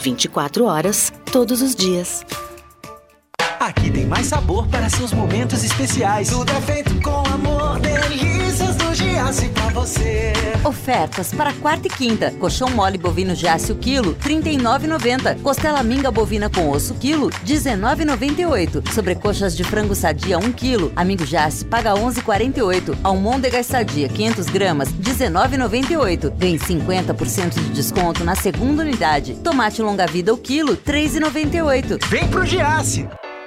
Speaker 13: 24 horas, todos os dias.
Speaker 4: Aqui tem mais sabor para seus momentos especiais. Tudo é feito com amor, delícias Giasse pra você.
Speaker 5: Ofertas para quarta e quinta. Colchão mole bovino Giasse o quilo, R$ 39,90. Costela minga bovina com osso quilo, R$ 19,98. Sobrecoxas de frango sadia 1 quilo. Amigo Giasse paga R$ 11,48. Almôndegas sadia 500 gramas, R$ 19,98. Ganhe 50% de desconto na segunda unidade. Tomate longa vida o quilo, R$ 3,98.
Speaker 4: Vem pro Giasse.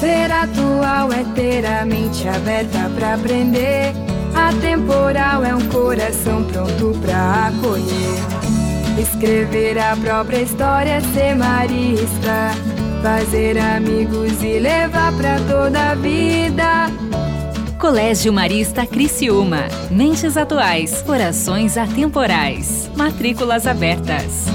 Speaker 14: Ser atual é ter a mente aberta pra aprender. Atemporal é um coração pronto pra acolher. Escrever a própria história é ser marista. Fazer amigos e levar pra toda a vida.
Speaker 15: Colégio Marista Criciúma. Mentes atuais, corações atemporais. Matrículas abertas.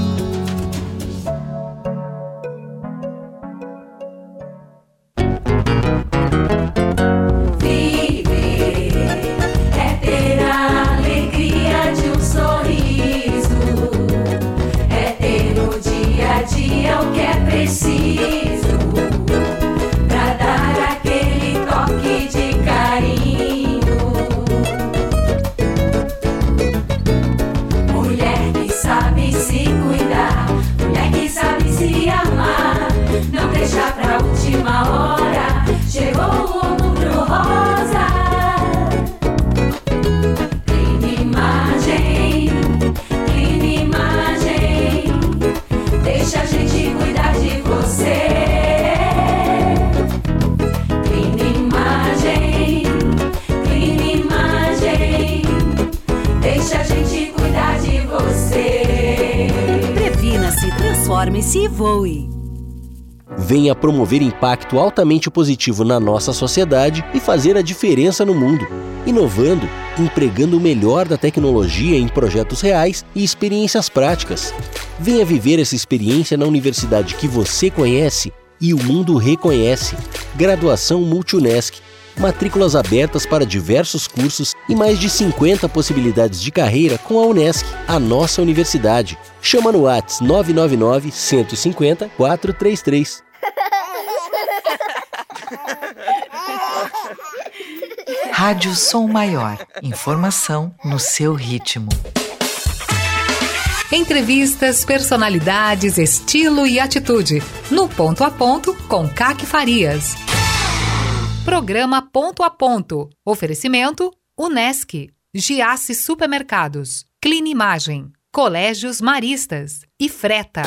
Speaker 16: Venha promover impacto altamente positivo na nossa sociedade e fazer a diferença no mundo, inovando, empregando o melhor da tecnologia em projetos reais e experiências práticas. Venha viver essa experiência na universidade que você conhece e o mundo reconhece. Graduação Multunesc. Matrículas abertas para diversos cursos e mais de 50 possibilidades de carreira com a Unesc, a nossa universidade. Chama no Whats 999 150 433.
Speaker 17: Rádio Som Maior. Informação no seu ritmo.
Speaker 2: Entrevistas, personalidades, estilo e atitude. No Ponto a Ponto, com Caque Farias. Programa Ponto a Ponto. Oferecimento: Unesc, Giasse Supermercados, Clean Imagem, Colégios Maristas e Freta.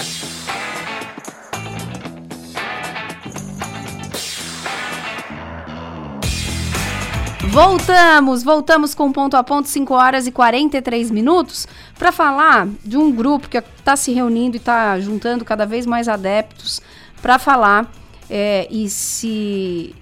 Speaker 1: Voltamos, voltamos com ponto a ponto, 5 horas e 43 minutos, para falar de um grupo que está se reunindo e está juntando cada vez mais adeptos para falar é, e se.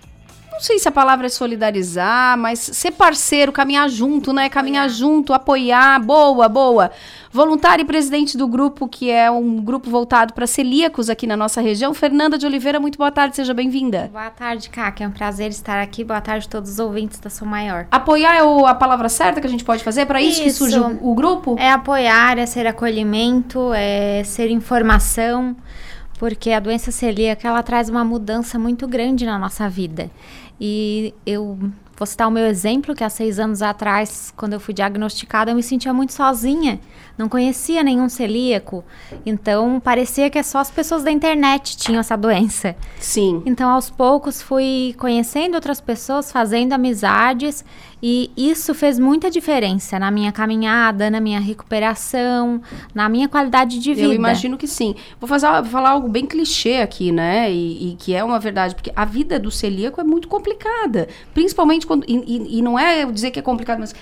Speaker 1: Não sei se a palavra é solidarizar, mas ser parceiro, caminhar junto, né? Caminhar junto, apoiar. Boa, boa. Voluntária e presidente do grupo, que é um grupo voltado para celíacos aqui na nossa região, Fernanda de Oliveira, muito boa tarde, seja bem-vinda.
Speaker 18: Boa tarde, Kaka. É um prazer estar aqui. Boa tarde a todos os ouvintes da Sou Maior.
Speaker 1: Apoiar é o- a palavra certa que a gente pode fazer? É para isso, que surge o, o grupo?
Speaker 18: É apoiar, é ser acolhimento, é ser informação, porque a doença celíaca ela traz uma mudança muito grande na nossa vida. E eu vou citar o meu exemplo, que há seis anos atrás, quando eu fui diagnosticada, eu me sentia muito sozinha. Não conhecia nenhum celíaco. Então, parecia que só as pessoas da internet tinham essa doença.
Speaker 1: Sim.
Speaker 18: Então, aos poucos, fui conhecendo outras pessoas, fazendo amizades. E isso fez muita diferença na minha caminhada, na minha recuperação, na minha qualidade de vida.
Speaker 1: Eu imagino que sim. Vou, fazer, vou falar algo bem clichê aqui, né? E, e que é uma verdade, porque a vida do celíaco é muito complicada. Principalmente quando. E, e- e não é dizer que é complicado, mas.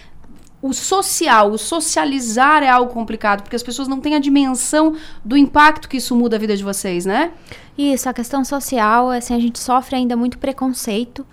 Speaker 1: O social, o socializar é algo complicado, porque as pessoas não têm a dimensão do impacto que isso muda a vida de vocês, né?
Speaker 18: Isso, a questão social, assim, a gente sofre ainda muito preconceito.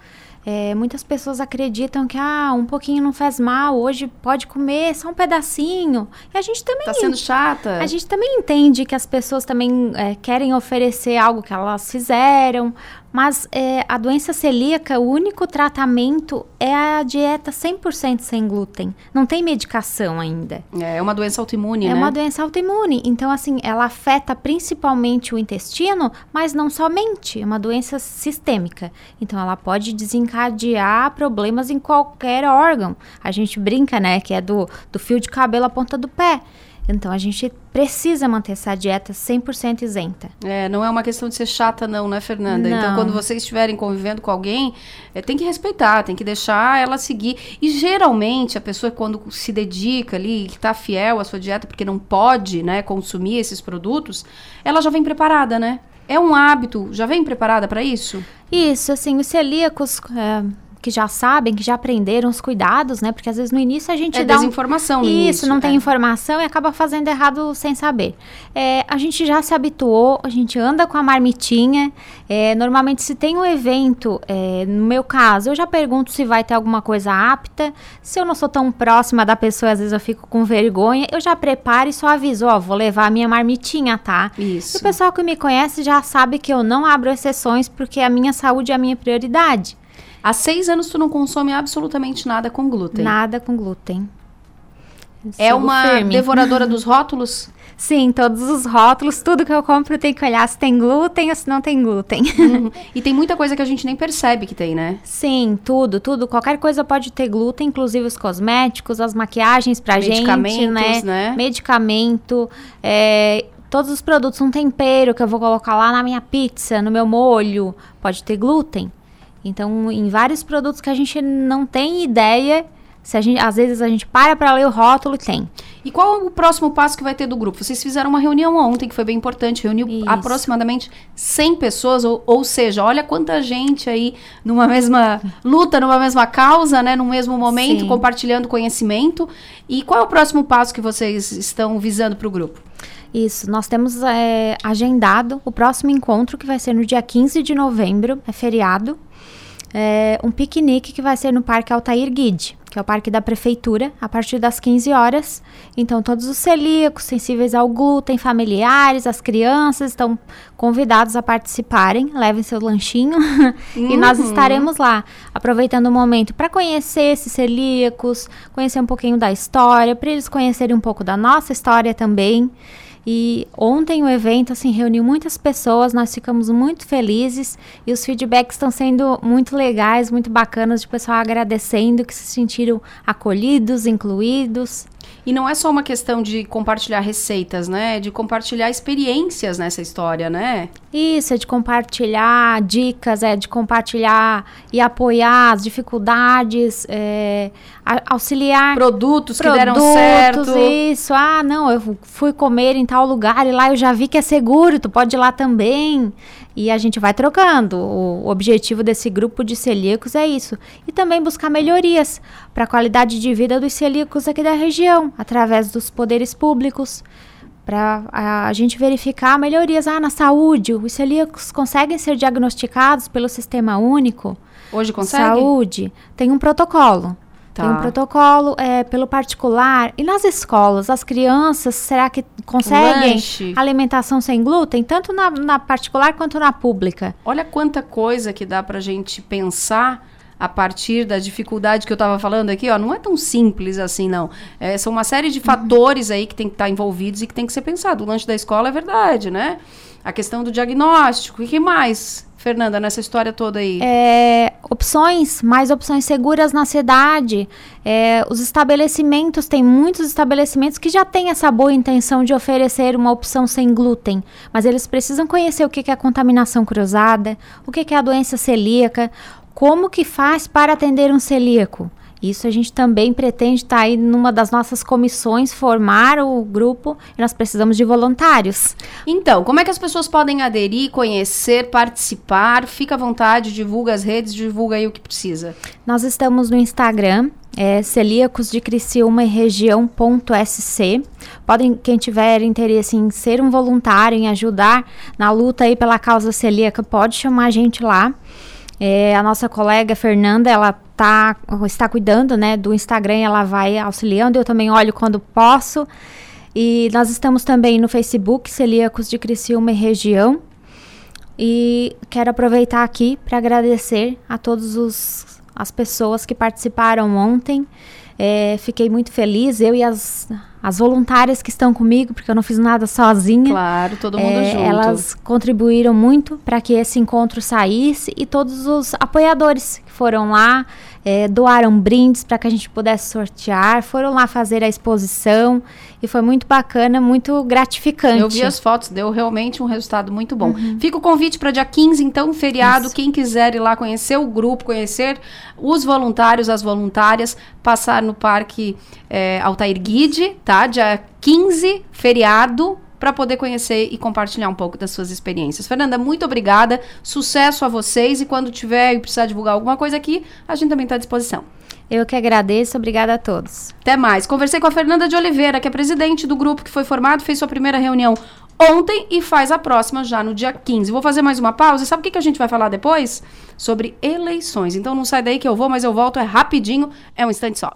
Speaker 18: É, muitas pessoas acreditam que ah, um pouquinho não faz mal, hoje pode comer só um pedacinho. E a gente também.
Speaker 1: Tá sendo chata.
Speaker 18: A gente também entende que as pessoas também é, querem oferecer algo que elas fizeram, mas é, a doença celíaca, o único tratamento é a dieta 100% sem glúten. Não tem medicação ainda.
Speaker 1: É uma doença autoimune,
Speaker 18: É
Speaker 1: né?
Speaker 18: uma doença autoimune. Então, assim, ela afeta principalmente o intestino, mas não somente. É uma doença sistêmica. Então, ela pode desencadear problemas em qualquer órgão. A gente brinca, né, que é do, do fio de cabelo à ponta do pé. Então, a gente precisa manter essa dieta 100% isenta.
Speaker 1: É, não é uma questão de ser chata, não, né, Fernanda? Então,
Speaker 18: Não.
Speaker 1: quando vocês estiverem convivendo com alguém, é, tem que respeitar, tem que deixar ela seguir. E geralmente, a pessoa, quando se dedica ali, que tá fiel à sua dieta, porque não pode, né, consumir esses produtos, ela já vem preparada, né? É um hábito, já vem preparada para isso?
Speaker 18: Isso, assim, os celíacos é, que já sabem, que já aprenderam os cuidados, né? Porque às vezes no início a gente
Speaker 1: É
Speaker 18: dá um-
Speaker 1: desinformação no
Speaker 18: Isso, não tem
Speaker 1: é.
Speaker 18: informação e acaba fazendo errado sem saber. É, a gente já se habituou, a gente anda com a marmitinha. é, normalmente, se tem um evento, é, no meu caso, eu já pergunto se vai ter alguma coisa apta. Se eu não sou tão próxima da pessoa, às vezes eu fico com vergonha, eu já preparo e só aviso, ó, vou levar a minha marmitinha, tá?
Speaker 1: Isso.
Speaker 18: E o pessoal que me conhece já sabe que eu não abro exceções porque a minha saúde é a minha prioridade.
Speaker 1: Há seis anos tu não consome absolutamente nada com glúten.
Speaker 18: Nada com glúten.
Speaker 1: É uma
Speaker 18: firme.
Speaker 1: devoradora dos rótulos?
Speaker 18: Sim, todos os rótulos, tudo que eu compro tem que olhar se tem glúten ou se não tem glúten.
Speaker 1: E tem muita coisa que a gente nem percebe que tem, né?
Speaker 18: Sim, tudo, tudo. Qualquer coisa pode ter glúten, inclusive os cosméticos, as maquiagens pra gente,
Speaker 1: Medicamentos,
Speaker 18: né?
Speaker 1: né?
Speaker 18: Medicamento, é, todos os produtos, um tempero que eu vou colocar lá na minha pizza, no meu molho, pode ter glúten. Então, em vários produtos que a gente não tem ideia, se a gente, às vezes a gente para pra ler o rótulo e tem.
Speaker 1: E qual é o próximo passo que vai ter do grupo? Vocês fizeram uma reunião ontem, que foi bem importante, reuniu
Speaker 18: Isso.
Speaker 1: aproximadamente 100 pessoas, ou, ou seja, olha quanta gente aí numa mesma luta, numa mesma causa, né, no mesmo momento,
Speaker 18: Sim.
Speaker 1: compartilhando conhecimento. E qual é o próximo passo que vocês estão visando para o grupo?
Speaker 18: Isso, nós temos é, agendado o próximo encontro, que vai ser no dia 15 de novembro, é feriado. É, um piquenique que vai ser no Parque Altair Guide, que é o parque da prefeitura, a partir das 15 horas. Então, todos os celíacos, sensíveis ao glúten, familiares, as crianças estão convidados a participarem. Levem seu lanchinho e nós
Speaker 1: Uhum.
Speaker 18: estaremos lá, aproveitando o momento para conhecer esses celíacos, conhecer um pouquinho da história, para eles conhecerem um pouco da nossa história também. E ontem o evento assim reuniu muitas pessoas, nós ficamos muito felizes e os feedbacks estão sendo muito legais, muito bacanas de pessoal agradecendo que se sentiram acolhidos, incluídos.
Speaker 1: E não é só uma questão de compartilhar receitas, né? É de compartilhar experiências nessa história, né?
Speaker 18: Isso, é de compartilhar dicas, é de compartilhar e apoiar as dificuldades, é, auxiliar
Speaker 1: produtos que deram certo.
Speaker 18: Isso, ah, não, eu fui comer em tal lugar e lá eu já vi que é seguro, tu pode ir lá também. E a gente vai trocando. O objetivo desse grupo de celíacos é isso. E também buscar melhorias para a qualidade de vida dos celíacos aqui da região, através dos poderes públicos para a, a gente verificar melhorias ah, na saúde. Os celíacos conseguem ser diagnosticados pelo Sistema Único
Speaker 1: Hoje consegue?
Speaker 18: Saúde. Tem um protocolo.
Speaker 1: Tá.
Speaker 18: Tem um protocolo é, pelo particular. E nas escolas, as crianças, será que conseguem
Speaker 1: Lanche.
Speaker 18: alimentação sem glúten? Tanto na, na particular quanto na pública.
Speaker 1: Olha quanta coisa que dá pra gente pensar a partir da dificuldade que eu estava falando aqui, ó, não é tão simples assim, não. É, são uma série de fatores aí que tem que estar envolvidos e que tem que ser pensado. O lanche da escola é verdade, né? A questão do diagnóstico. E que mais, Fernanda, nessa história toda aí?
Speaker 18: É, opções, mais opções seguras na cidade. É, os estabelecimentos, tem muitos estabelecimentos que já têm essa boa intenção de oferecer uma opção sem glúten, mas eles precisam conhecer o que que é a contaminação cruzada, o que que é a doença celíaca, como que faz para atender um celíaco. Isso a gente também pretende estar aí numa das nossas comissões, formar o grupo, e nós precisamos de voluntários.
Speaker 1: Então, como é que as pessoas podem aderir, conhecer, participar? Fica à vontade, divulga as redes, divulga aí o que precisa.
Speaker 18: Nós estamos no Instagram, é celíacos de Criciúma e região.sc. Podem, quem tiver interesse em ser um voluntário, em ajudar na luta aí pela causa celíaca, pode chamar a gente lá. É, a nossa colega Fernanda, ela tá, está cuidando né, do Instagram, ela vai auxiliando, eu também olho quando posso. E nós estamos também no Facebook, Celíacos de Criciúma e Região. E quero aproveitar aqui para agradecer a todas as pessoas que participaram ontem. É, fiquei muito feliz, eu e as, as voluntárias que estão comigo, porque eu não fiz nada sozinha.
Speaker 1: Claro, todo mundo
Speaker 18: É,
Speaker 1: junto.
Speaker 18: Elas contribuíram muito para que esse encontro saísse e todos os apoiadores que foram lá é, doaram brindes para que a gente pudesse sortear, foram lá fazer a exposição e foi muito bacana, muito gratificante.
Speaker 1: Eu vi as fotos, deu realmente um resultado muito bom.
Speaker 18: Uhum.
Speaker 1: Fica o convite para dia 15, então, feriado. Quem quiser ir lá conhecer o grupo, conhecer os voluntários, as voluntárias, passar no Parque é, Altair Guide, tá? Dia 15, feriado, para poder conhecer e compartilhar um pouco das suas experiências. Fernanda, muito obrigada. Sucesso a vocês e quando tiver e precisar divulgar alguma coisa aqui, a gente também está à disposição.
Speaker 18: Eu que agradeço, obrigada a todos.
Speaker 1: Até mais. Conversei com a Fernanda de Oliveira, que é presidente do grupo que foi formado, fez sua primeira reunião ontem e faz a próxima já no dia 15. Vou fazer mais uma pausa. Sabe o que, que a gente vai falar depois? Sobre eleições. Então não sai daí que eu vou, mas eu volto é rapidinho, é um instante só.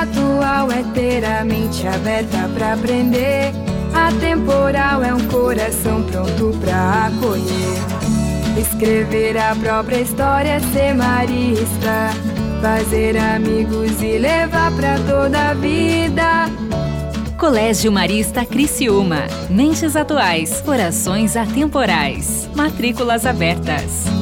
Speaker 14: Atual é ter a mente aberta para aprender. Atemporal é um coração pronto para acolher. Escrever a própria história, ser marista. Fazer amigos e levar para toda a vida.
Speaker 15: Colégio Marista Criciúma. Mentes atuais, corações atemporais. Matrículas abertas.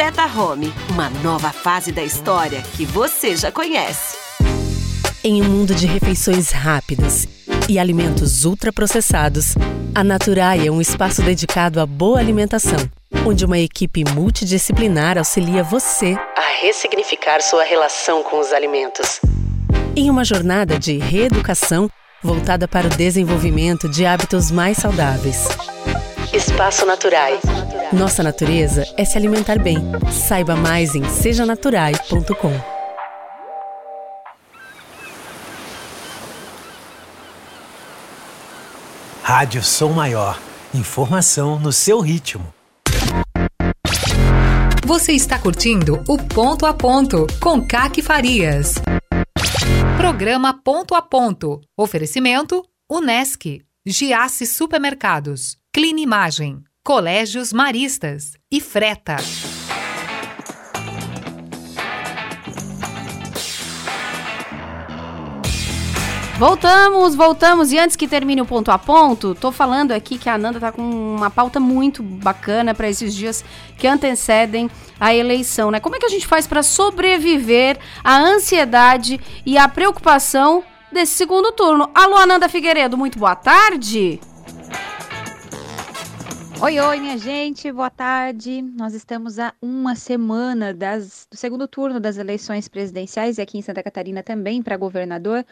Speaker 3: Freta Home, uma nova fase da história que você já conhece.
Speaker 19: Em um mundo de refeições rápidas e alimentos ultraprocessados, a Naturai é um espaço dedicado à boa alimentação, onde uma equipe multidisciplinar auxilia você a ressignificar sua relação com os alimentos. Em uma jornada de reeducação voltada para o desenvolvimento de hábitos mais saudáveis. Espaço Naturai. Nossa natureza é se alimentar bem. Saiba mais em sejanaturai.com.
Speaker 9: Rádio Som Maior. Informação no seu ritmo.
Speaker 2: Você está curtindo o Ponto a Ponto com Caque Farias. Programa Ponto a Ponto. Oferecimento Unesc, Giasse Supermercados, Clean Imagem, Colégios Maristas e Freta.
Speaker 1: Voltamos, voltamos. E antes que termine o ponto a ponto, tô falando aqui que a Ananda tá com uma pauta muito bacana para esses dias que antecedem a eleição, né? Como é que a gente faz para sobreviver à ansiedade e à preocupação desse segundo turno? Alô, Ananda Figueiredo, muito boa tarde.
Speaker 20: Oi, oi, minha gente, boa tarde. Nós estamos a uma semana das, do segundo turno das eleições presidenciais e aqui em Santa Catarina também para governador.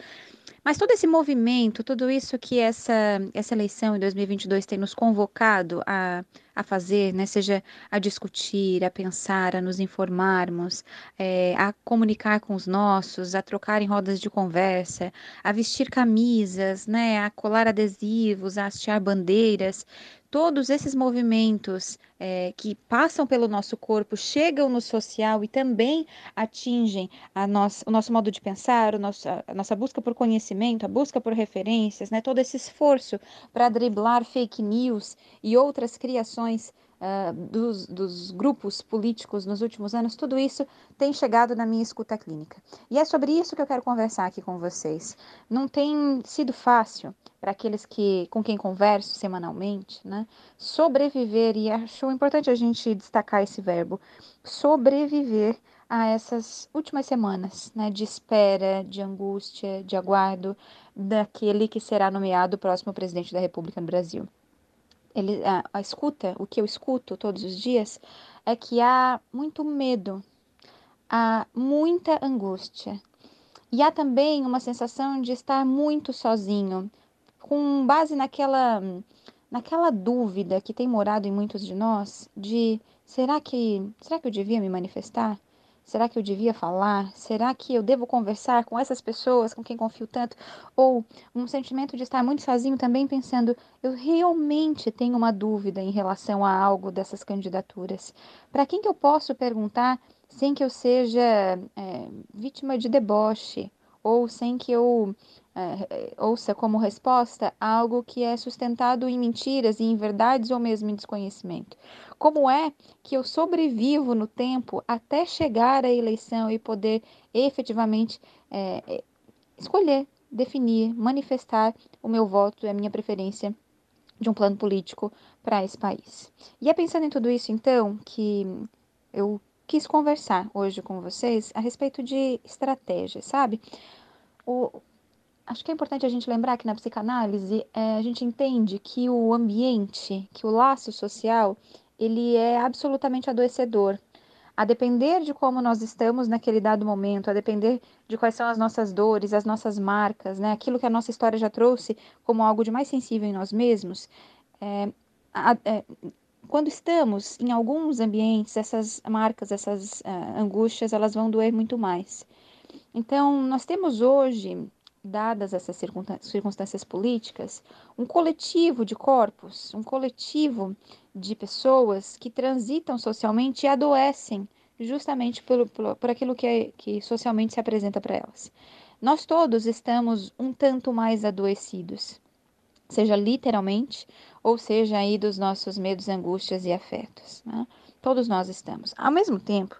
Speaker 20: Mas todo esse movimento, tudo isso que essa, essa eleição em 2022 tem nos convocado a, a fazer, né, seja a discutir, a pensar, a nos informarmos, é, a comunicar com os nossos, a trocar em rodas de conversa, a vestir camisas, né, a colar adesivos, a hastear bandeiras, todos esses movimentos é, que passam pelo nosso corpo chegam no social e também atingem a nossa, o nosso modo de pensar, o nosso, a nossa busca por conhecimento, a busca por referências, né, todo esse esforço para driblar fake news e outras criações Uh, dos, dos, grupos políticos nos últimos anos, tudo isso tem chegado na minha escuta clínica. E é sobre isso que eu quero conversar aqui com vocês. Não tem sido fácil para aqueles que com quem converso semanalmente, né? Sobreviver e acho importante a gente destacar esse verbo, sobreviver a essas últimas semanas, né, de espera, de angústia, de aguardo, daquele que será nomeado o próximo presidente da República no Brasil. Ele, a, a escuta, o que eu escuto todos os dias, é que há muito medo, há muita angústia. E há também uma sensação de estar muito sozinho, com base naquela, naquela dúvida que tem morado em muitos de nós de será que, será que eu devia me manifestar? Será que eu devia falar? Será que eu devo conversar com essas pessoas com quem confio tanto? Ou um sentimento de estar muito sozinho também pensando, eu realmente tenho uma dúvida em relação a algo dessas candidaturas. Para quem que eu posso perguntar sem que eu seja é, vítima de deboche? Ou sem que eu é, ouça como resposta algo que é sustentado em mentiras e em verdades ou mesmo em desconhecimento. Como é que eu sobrevivo no tempo até chegar à eleição e poder efetivamente é, escolher, definir, manifestar o meu voto e a minha preferência de um plano político para esse país. E é pensando em tudo isso, então, que eu quis conversar hoje com vocês a respeito de estratégia, sabe? O, acho que é importante a gente lembrar que na psicanálise é, a gente entende que o ambiente, que o laço social, ele é absolutamente adoecedor. A depender de como nós estamos naquele dado momento, a depender de quais são as nossas dores, as nossas marcas, né? aquilo que a nossa história já trouxe como algo de mais sensível em nós mesmos, é, a, é, quando estamos em alguns ambientes, essas marcas, essas uh, angústias, elas vão doer muito mais. Então, nós temos hoje dadas essas circunstâncias políticas, um coletivo de corpos, um coletivo de pessoas que transitam socialmente e adoecem justamente por, por, por aquilo que, é, que socialmente se apresenta para elas. Nós todos estamos um tanto mais adoecidos, seja literalmente, ou seja aí dos nossos medos, angústias e afetos. Né? Todos nós estamos. Ao mesmo tempo,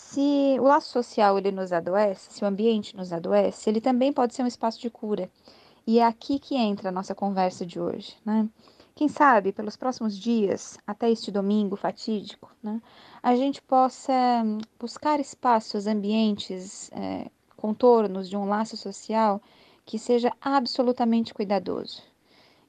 Speaker 20: se o laço social ele nos adoece, se o ambiente nos adoece, ele também pode ser um espaço de cura. E é aqui que entra a nossa conversa de hoje, né? Quem sabe, pelos próximos dias, até este domingo fatídico, né, a gente possa buscar espaços, ambientes, é, contornos de um laço social que seja absolutamente cuidadoso.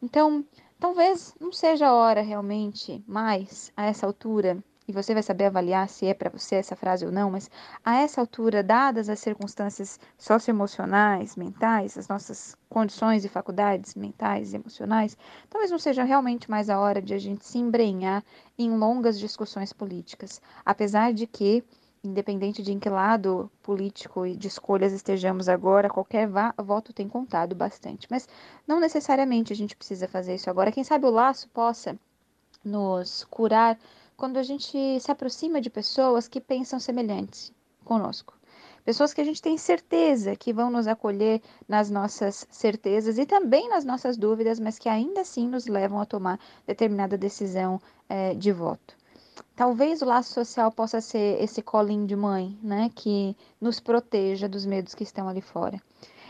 Speaker 20: Então, talvez não seja hora realmente mais, a essa altura, e você vai saber avaliar se é para você essa frase ou não, mas a essa altura, dadas as circunstâncias socioemocionais, mentais, as nossas condições e faculdades mentais e emocionais, talvez não seja realmente mais a hora de a gente se embrenhar em longas discussões políticas, apesar de que independente de em que lado político e de escolhas estejamos agora, qualquer voto tem contado bastante. Mas não necessariamente a gente precisa fazer isso agora. Quem sabe o laço possa nos curar quando a gente se aproxima de pessoas que pensam semelhantes conosco. Pessoas que a gente tem certeza que vão nos acolher nas nossas certezas e também nas nossas dúvidas, mas que ainda assim nos levam a tomar determinada decisão é, de voto. Talvez o laço social possa ser esse colinho de mãe, né, que nos proteja dos medos que estão ali fora.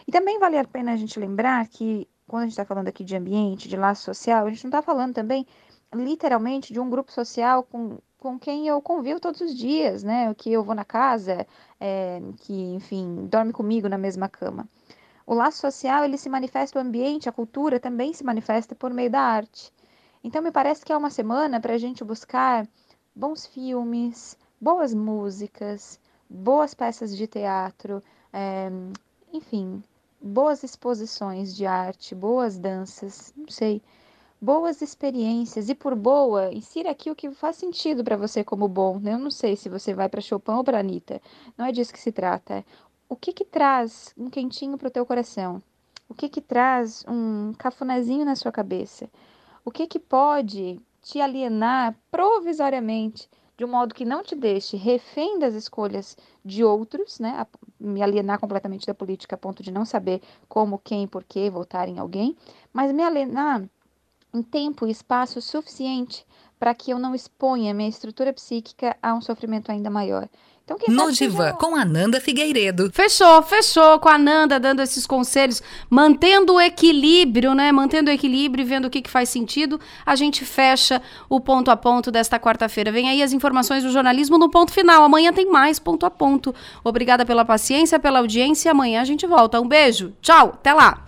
Speaker 20: E também vale a pena a gente lembrar que quando a gente está falando aqui de ambiente, de laço social, a gente não está falando também literalmente de um grupo social com, com quem eu convivo todos os dias, né? Que eu vou na casa, é, que, enfim, dorme comigo na mesma cama. O laço social, ele se manifesta, o ambiente, a cultura também se manifesta por meio da arte. Então, me parece que é uma semana para a gente buscar bons filmes, boas músicas, boas peças de teatro, é, enfim, boas exposições de arte, boas danças, não sei boas experiências. E por boa, insira aqui o que faz sentido para você como bom. Né? Eu não sei se você vai para Chopin ou para Anitta. Não é disso que se trata. O que que traz um quentinho para o teu coração? O que que traz um cafunézinho na sua cabeça? O que que pode te alienar provisoriamente de um modo que não te deixe refém das escolhas de outros, né? Me alienar completamente da política a ponto de não saber como, quem, por que votar em alguém, mas me alienar em tempo e espaço suficiente para que eu não exponha minha estrutura psíquica a um sofrimento ainda maior.
Speaker 2: Então, quem no Divã, seja... com Ananda Figueiredo.
Speaker 1: Fechou, fechou com a Ananda dando esses conselhos, mantendo o equilíbrio, né? Mantendo o equilíbrio e vendo o que, que faz sentido. A gente fecha o ponto a ponto desta quarta-feira. Vem aí as informações do jornalismo no ponto final. Amanhã tem mais ponto a ponto. Obrigada pela paciência, pela audiência. Amanhã a gente volta. Um beijo. Tchau. Até lá.